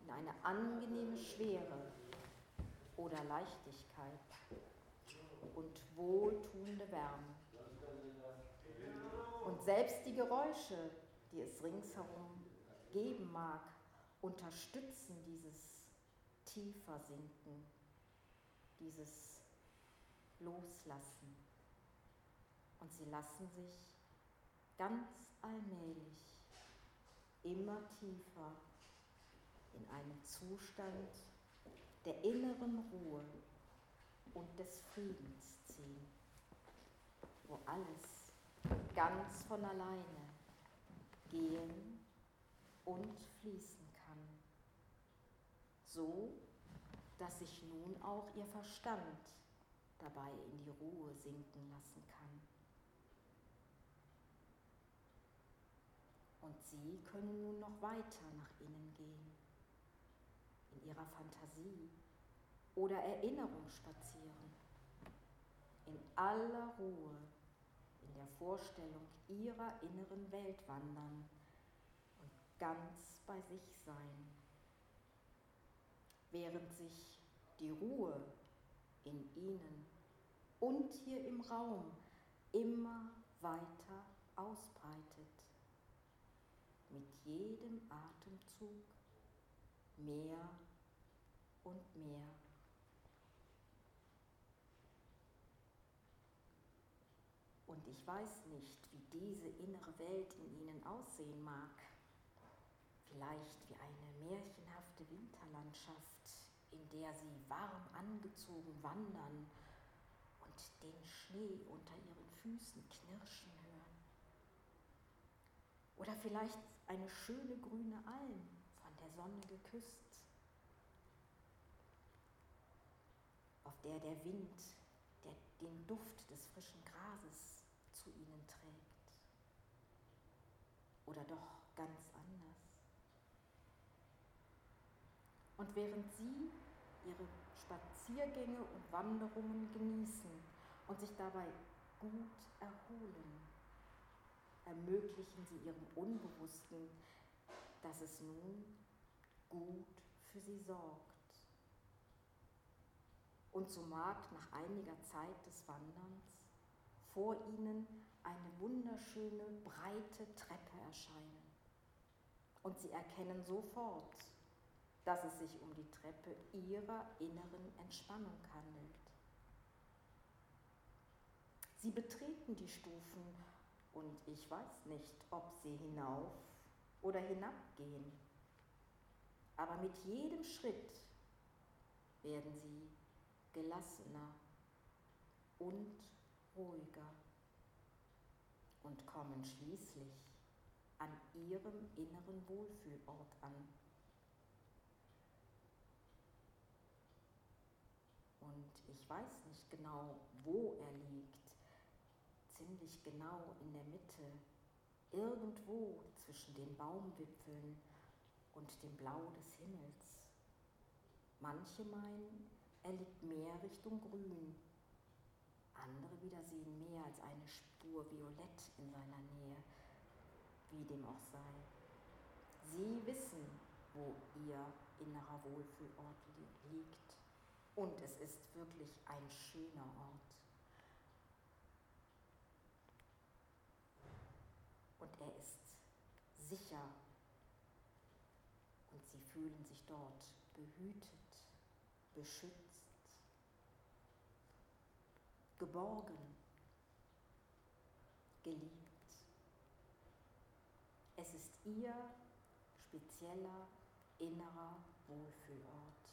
in eine angenehme Schwere oder Leichtigkeit und wohltuende Wärme. Und selbst die Geräusche, die es ringsherum geben mag, unterstützen dieses tiefer Sinken, dieses Loslassen. Und sie lassen sich ganz allmählich immer tiefer in einen Zustand der inneren Ruhe und des Friedens ziehen, wo alles ganz von alleine gehen und fließen kann, so dass sich nun auch ihr Verstand dabei in die Ruhe sinken lassen kann. Sie können nun noch weiter nach innen gehen, in Ihrer Fantasie oder Erinnerung spazieren, in aller Ruhe in der Vorstellung Ihrer inneren Welt wandern und ganz bei sich sein, während sich die Ruhe in Ihnen und hier im Raum immer weiter ausbreitet mit jedem Atemzug mehr und mehr. Und ich weiß nicht, wie diese innere Welt in Ihnen aussehen mag. Vielleicht wie eine märchenhafte Winterlandschaft, in der Sie warm angezogen wandern und den Schnee unter Ihren Füßen knirschen hören. Oder vielleicht eine schöne grüne Alm, von der Sonne geküsst, auf der der Wind der den Duft des frischen Grases zu ihnen trägt. Oder doch ganz anders. Und während sie ihre Spaziergänge und Wanderungen genießen und sich dabei gut erholen, ermöglichen sie ihrem Unbewussten, dass es nun gut für sie sorgt. Und so mag nach einiger Zeit des Wanderns vor ihnen eine wunderschöne, breite Treppe erscheinen. Und sie erkennen sofort, dass es sich um die Treppe ihrer inneren Entspannung handelt. Sie betreten die Stufen und ich weiß nicht, ob sie hinauf oder hinabgehen. Aber mit jedem Schritt werden sie gelassener und ruhiger und kommen schließlich an ihrem inneren Wohlfühlort an. Und ich weiß nicht genau, wo er liegt, ziemlich genau in der Mitte, irgendwo zwischen den Baumwipfeln und dem Blau des Himmels. Manche meinen, er liegt mehr Richtung Grün, andere wieder sehen mehr als eine Spur Violett in seiner Nähe, wie dem auch sei. Sie wissen, wo ihr innerer Wohlfühlort liegt. Und es ist wirklich ein schöner Ort. und er ist sicher und sie fühlen sich dort behütet, beschützt, geborgen, geliebt. Es ist ihr spezieller innerer Wohlfühlort,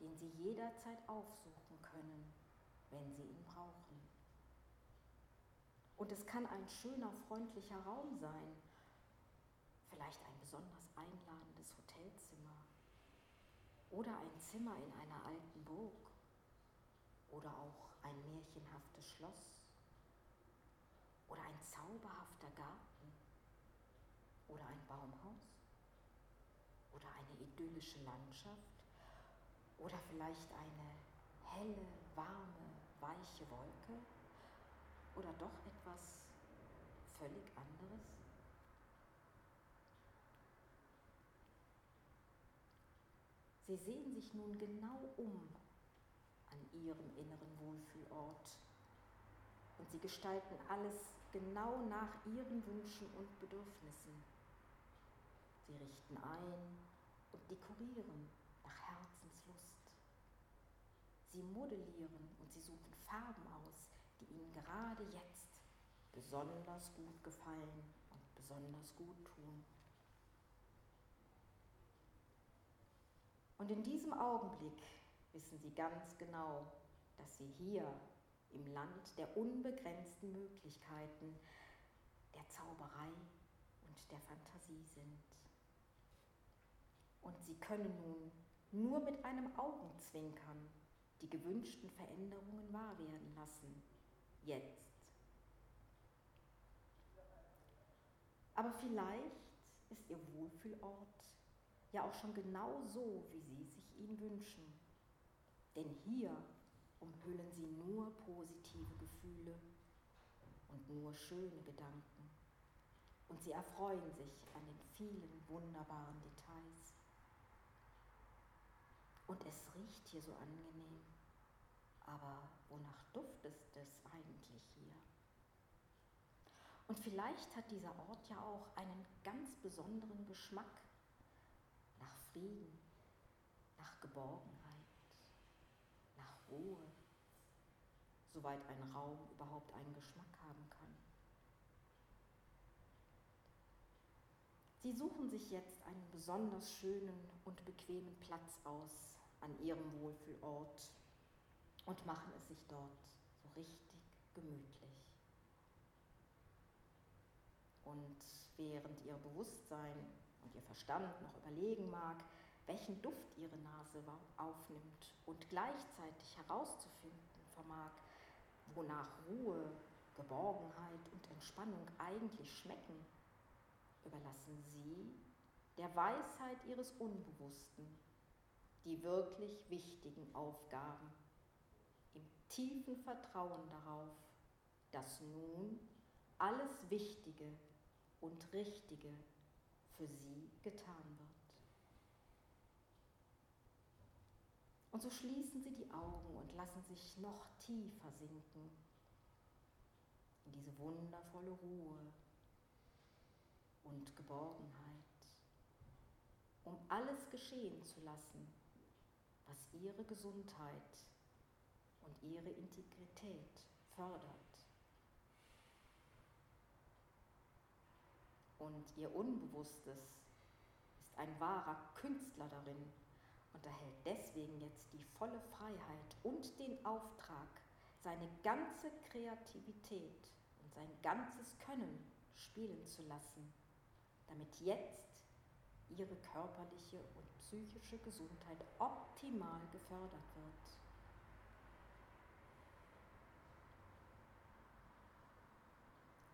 den Sie jederzeit aufsuchen können, wenn Sie ihn. Und es kann ein schöner, freundlicher Raum sein, vielleicht ein besonders einladendes Hotelzimmer. Oder ein Zimmer in einer alten Burg. Oder auch ein märchenhaftes Schloss. Oder ein zauberhafter Garten. Oder ein Baumhaus. Oder eine idyllische Landschaft. Oder vielleicht eine helle, warme, weiche Wolke. Oder doch etwas völlig anderes? Sie sehen sich nun genau um an ihrem inneren Wohlfühlort und sie gestalten alles genau nach ihren Wünschen und Bedürfnissen. Sie richten ein und dekorieren nach Herzenslust. Sie modellieren und sie suchen Farben aus, die Ihnen gerade jetzt besonders gut gefallen und besonders gut tun. Und in diesem Augenblick wissen Sie ganz genau, dass Sie hier im Land der unbegrenzten Möglichkeiten, der Zauberei und der Fantasie sind. Und Sie können nun nur mit einem Augenzwinkern die gewünschten Veränderungen wahr werden lassen jetzt. Aber vielleicht ist Ihr Wohlfühlort ja auch schon genau so, wie Sie sich ihn wünschen. Denn hier umhüllen Sie nur positive Gefühle und nur schöne Gedanken. Und Sie erfreuen sich an den vielen wunderbaren Details. Und es riecht hier so angenehm. Aber wonach duftet es eigentlich? Und vielleicht hat dieser Ort ja auch einen ganz besonderen Geschmack nach Frieden, nach Geborgenheit, nach Ruhe, soweit ein Raum überhaupt einen Geschmack haben kann. Sie suchen sich jetzt einen besonders schönen und bequemen Platz aus an ihrem Wohlfühlort und machen es sich dort so richtig gemütlich. Und während ihr Bewusstsein und ihr Verstand noch überlegen mag, welchen Duft ihre Nase aufnimmt und gleichzeitig herauszufinden vermag, wonach Ruhe, Geborgenheit und Entspannung eigentlich schmecken, überlassen sie der Weisheit ihres Unbewussten die wirklich wichtigen Aufgaben im tiefen Vertrauen darauf, dass nun alles Wichtige und Richtige für sie getan wird. Und so schließen sie die Augen und lassen sich noch tiefer sinken in diese wundervolle Ruhe und Geborgenheit, um alles geschehen zu lassen, was ihre Gesundheit und ihre Integrität fördert. Und ihr Unbewusstes ist ein wahrer Künstler darin und erhält deswegen jetzt die volle Freiheit und den Auftrag, seine ganze Kreativität und sein ganzes Können spielen zu lassen, damit jetzt ihre körperliche und psychische Gesundheit optimal gefördert wird.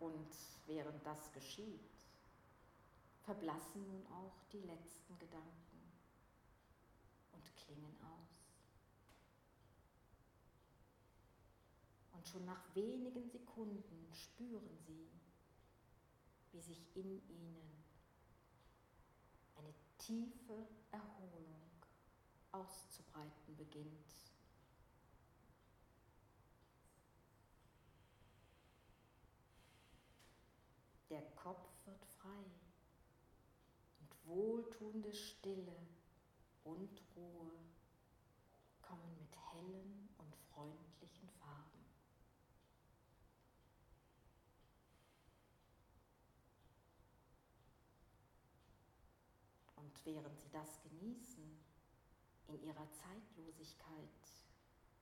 Und während das geschieht, verblassen nun auch die letzten Gedanken und klingen aus. Und schon nach wenigen Sekunden spüren Sie, wie sich in Ihnen eine tiefe Erholung auszubreiten beginnt. Der Kopf wird frei und wohltuende Stille und Ruhe kommen mit hellen und freundlichen Farben. Und während sie das genießen, in ihrer Zeitlosigkeit,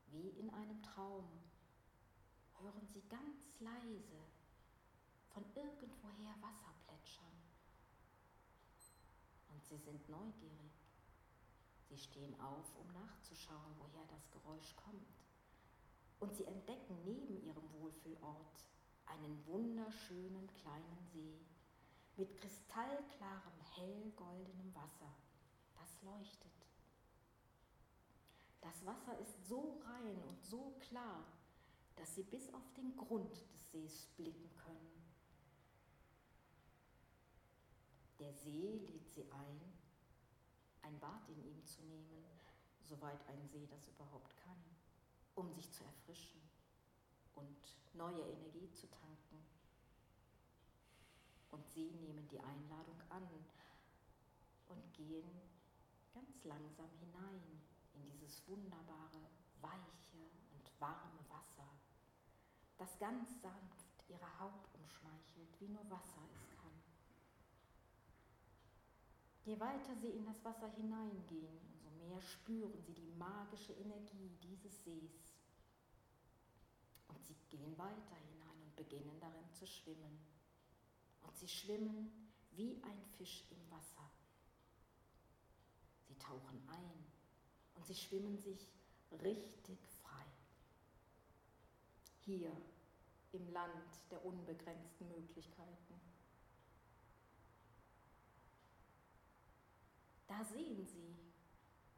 wie in einem Traum, hören sie ganz leise von irgendwoher Wasser sie sind neugierig. Sie stehen auf, um nachzuschauen, woher das Geräusch kommt. Und sie entdecken neben ihrem Wohlfühlort einen wunderschönen kleinen See mit kristallklarem, hellgoldenem Wasser. Das leuchtet. Das Wasser ist so rein und so klar, dass sie bis auf den Grund des Sees blicken können. Der See lädt sie ein, ein Bad in ihm zu nehmen, soweit ein See das überhaupt kann, um sich zu erfrischen und neue Energie zu tanken. Und sie nehmen die Einladung an und gehen ganz langsam hinein in dieses wunderbare, weiche und warme Wasser, das ganz sanft ihre Haut umschmeichelt, wie nur Wasser es kann. Je weiter sie in das Wasser hineingehen, umso mehr spüren sie die magische Energie dieses Sees. Und sie gehen weiter hinein und beginnen darin zu schwimmen. Und sie schwimmen wie ein Fisch im Wasser. Sie tauchen ein und sie schwimmen sich richtig frei. Hier im Land der unbegrenzten Möglichkeiten. Da sehen Sie,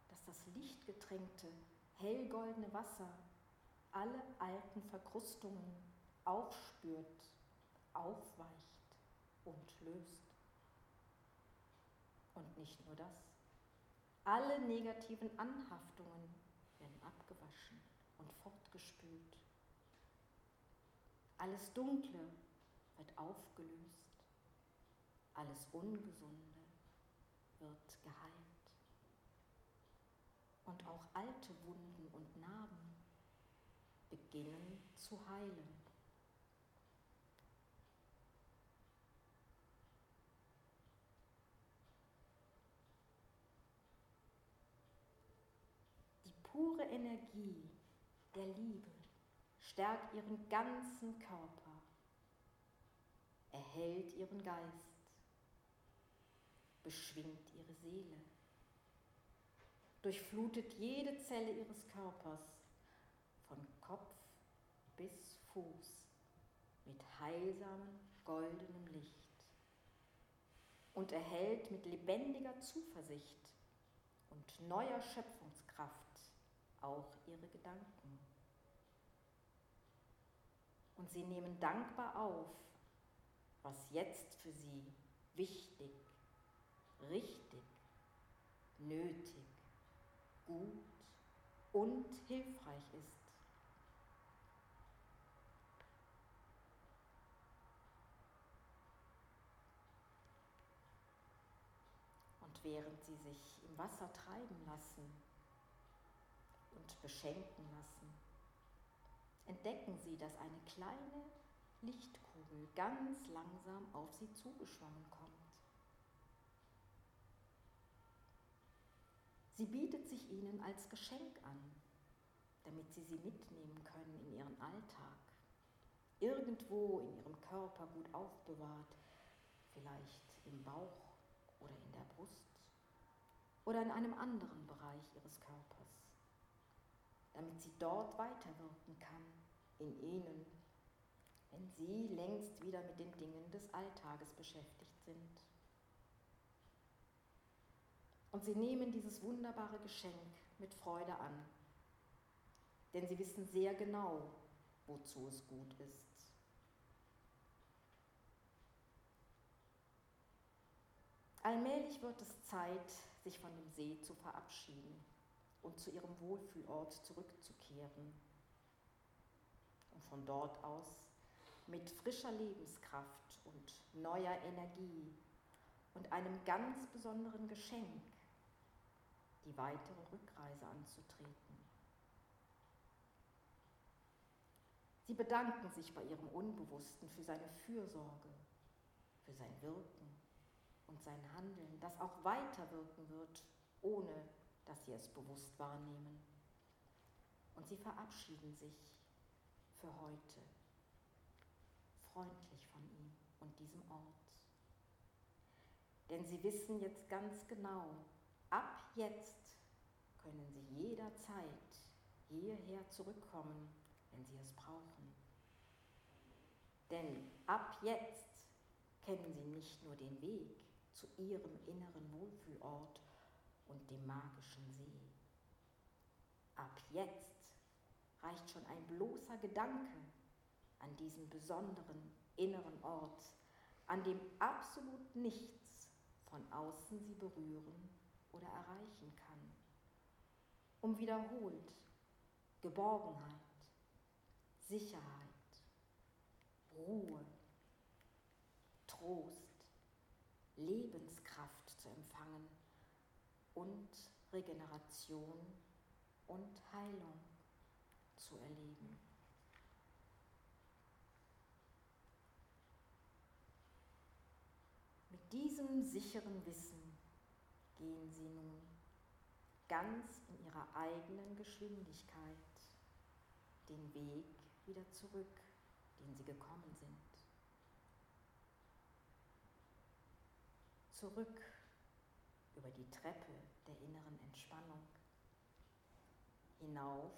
dass das lichtgetränkte, hellgoldene Wasser alle alten Verkrustungen aufspürt, aufweicht und löst. Und nicht nur das. Alle negativen Anhaftungen werden abgewaschen und fortgespült. Alles Dunkle wird aufgelöst. Alles Ungesunde geheilt. Und auch alte Wunden und Narben beginnen zu heilen. Die pure Energie der Liebe stärkt ihren ganzen Körper, erhält ihren Geist, beschwingt ihre Seele, durchflutet jede Zelle ihres Körpers von Kopf bis Fuß mit heilsamem goldenem Licht und erhält mit lebendiger Zuversicht und neuer Schöpfungskraft auch ihre Gedanken. Und sie nehmen dankbar auf, was jetzt für sie wichtig, richtig, nötig, gut und hilfreich ist. Und während sie sich im Wasser treiben lassen und beschenken lassen, entdecken sie, dass eine kleine Lichtkugel ganz langsam auf sie zugeschwommen kommt. Sie bietet sich ihnen als Geschenk an, damit sie sie mitnehmen können in ihren Alltag, irgendwo in ihrem Körper gut aufbewahrt, vielleicht im Bauch oder in der Brust oder in einem anderen Bereich ihres Körpers, damit sie dort weiterwirken kann, in ihnen, wenn sie längst wieder mit den Dingen des Alltages beschäftigt sind. Und sie nehmen dieses wunderbare Geschenk mit Freude an, denn sie wissen sehr genau, wozu es gut ist. Allmählich wird es Zeit, sich von dem See zu verabschieden und zu ihrem Wohlfühlort zurückzukehren. Und von dort aus mit frischer Lebenskraft und neuer Energie und einem ganz besonderen Geschenk die weitere Rückreise anzutreten. Sie bedanken sich bei ihrem Unbewussten für seine Fürsorge, für sein Wirken und sein Handeln, das auch weiterwirken wird, ohne dass sie es bewusst wahrnehmen. Und sie verabschieden sich für heute freundlich von ihm und diesem Ort. Denn sie wissen jetzt ganz genau, ab jetzt können sie jederzeit hierher zurückkommen, wenn sie es brauchen. Denn ab jetzt kennen sie nicht nur den Weg, zu ihrem inneren Wohlfühlort und dem magischen See. Ab jetzt reicht schon ein bloßer Gedanke an diesen besonderen inneren Ort, an dem absolut nichts von außen sie berühren oder erreichen kann, um wiederholt Geborgenheit, Sicherheit, Ruhe, Trost, Lebenskraft zu empfangen und Regeneration und Heilung zu erleben. Mit diesem sicheren Wissen gehen Sie nun ganz in Ihrer eigenen Geschwindigkeit den Weg wieder zurück, den Sie gekommen sind. zurück über die Treppe der inneren Entspannung, hinauf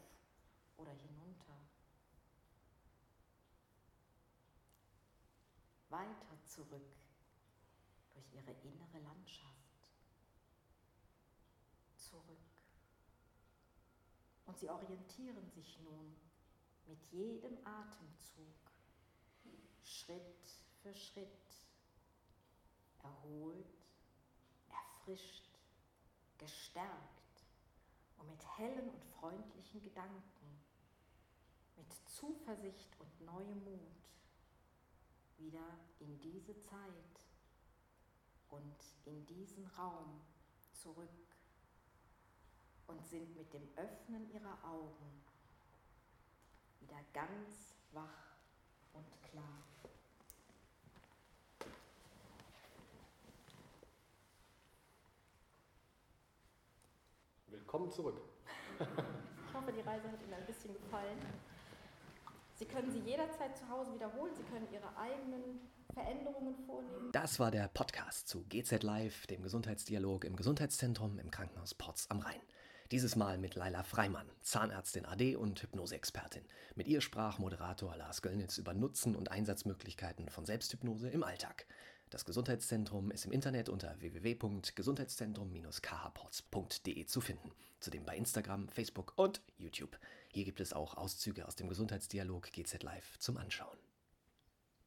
oder hinunter, weiter zurück durch ihre innere Landschaft, zurück. Und sie orientieren sich nun mit jedem Atemzug, Schritt für Schritt, erholt, erfrischt, gestärkt und mit hellen und freundlichen Gedanken, mit Zuversicht und neuem Mut wieder in diese Zeit und in diesen Raum zurück und sind mit dem Öffnen ihrer Augen wieder ganz wach und klar. Willkommen zurück. Ich hoffe, die Reise hat Ihnen ein bisschen gefallen. Sie können sie jederzeit zu Hause wiederholen. Sie können Ihre eigenen Veränderungen vornehmen. Das war der Podcast zu GZ Live, dem Gesundheitsdialog im Gesundheitszentrum im Krankenhaus Potz am Rhein. Dieses Mal mit Laila Freimann, Zahnärztin AD und Hypnoseexpertin. Mit ihr sprach Moderator Lars Göllnitz über Nutzen und Einsatzmöglichkeiten von Selbsthypnose im Alltag. Das Gesundheitszentrum ist im Internet unter www.gesundheitszentrum-khports.de zu finden. Zudem bei Instagram, Facebook und YouTube. Hier gibt es auch Auszüge aus dem Gesundheitsdialog GZ Live zum Anschauen.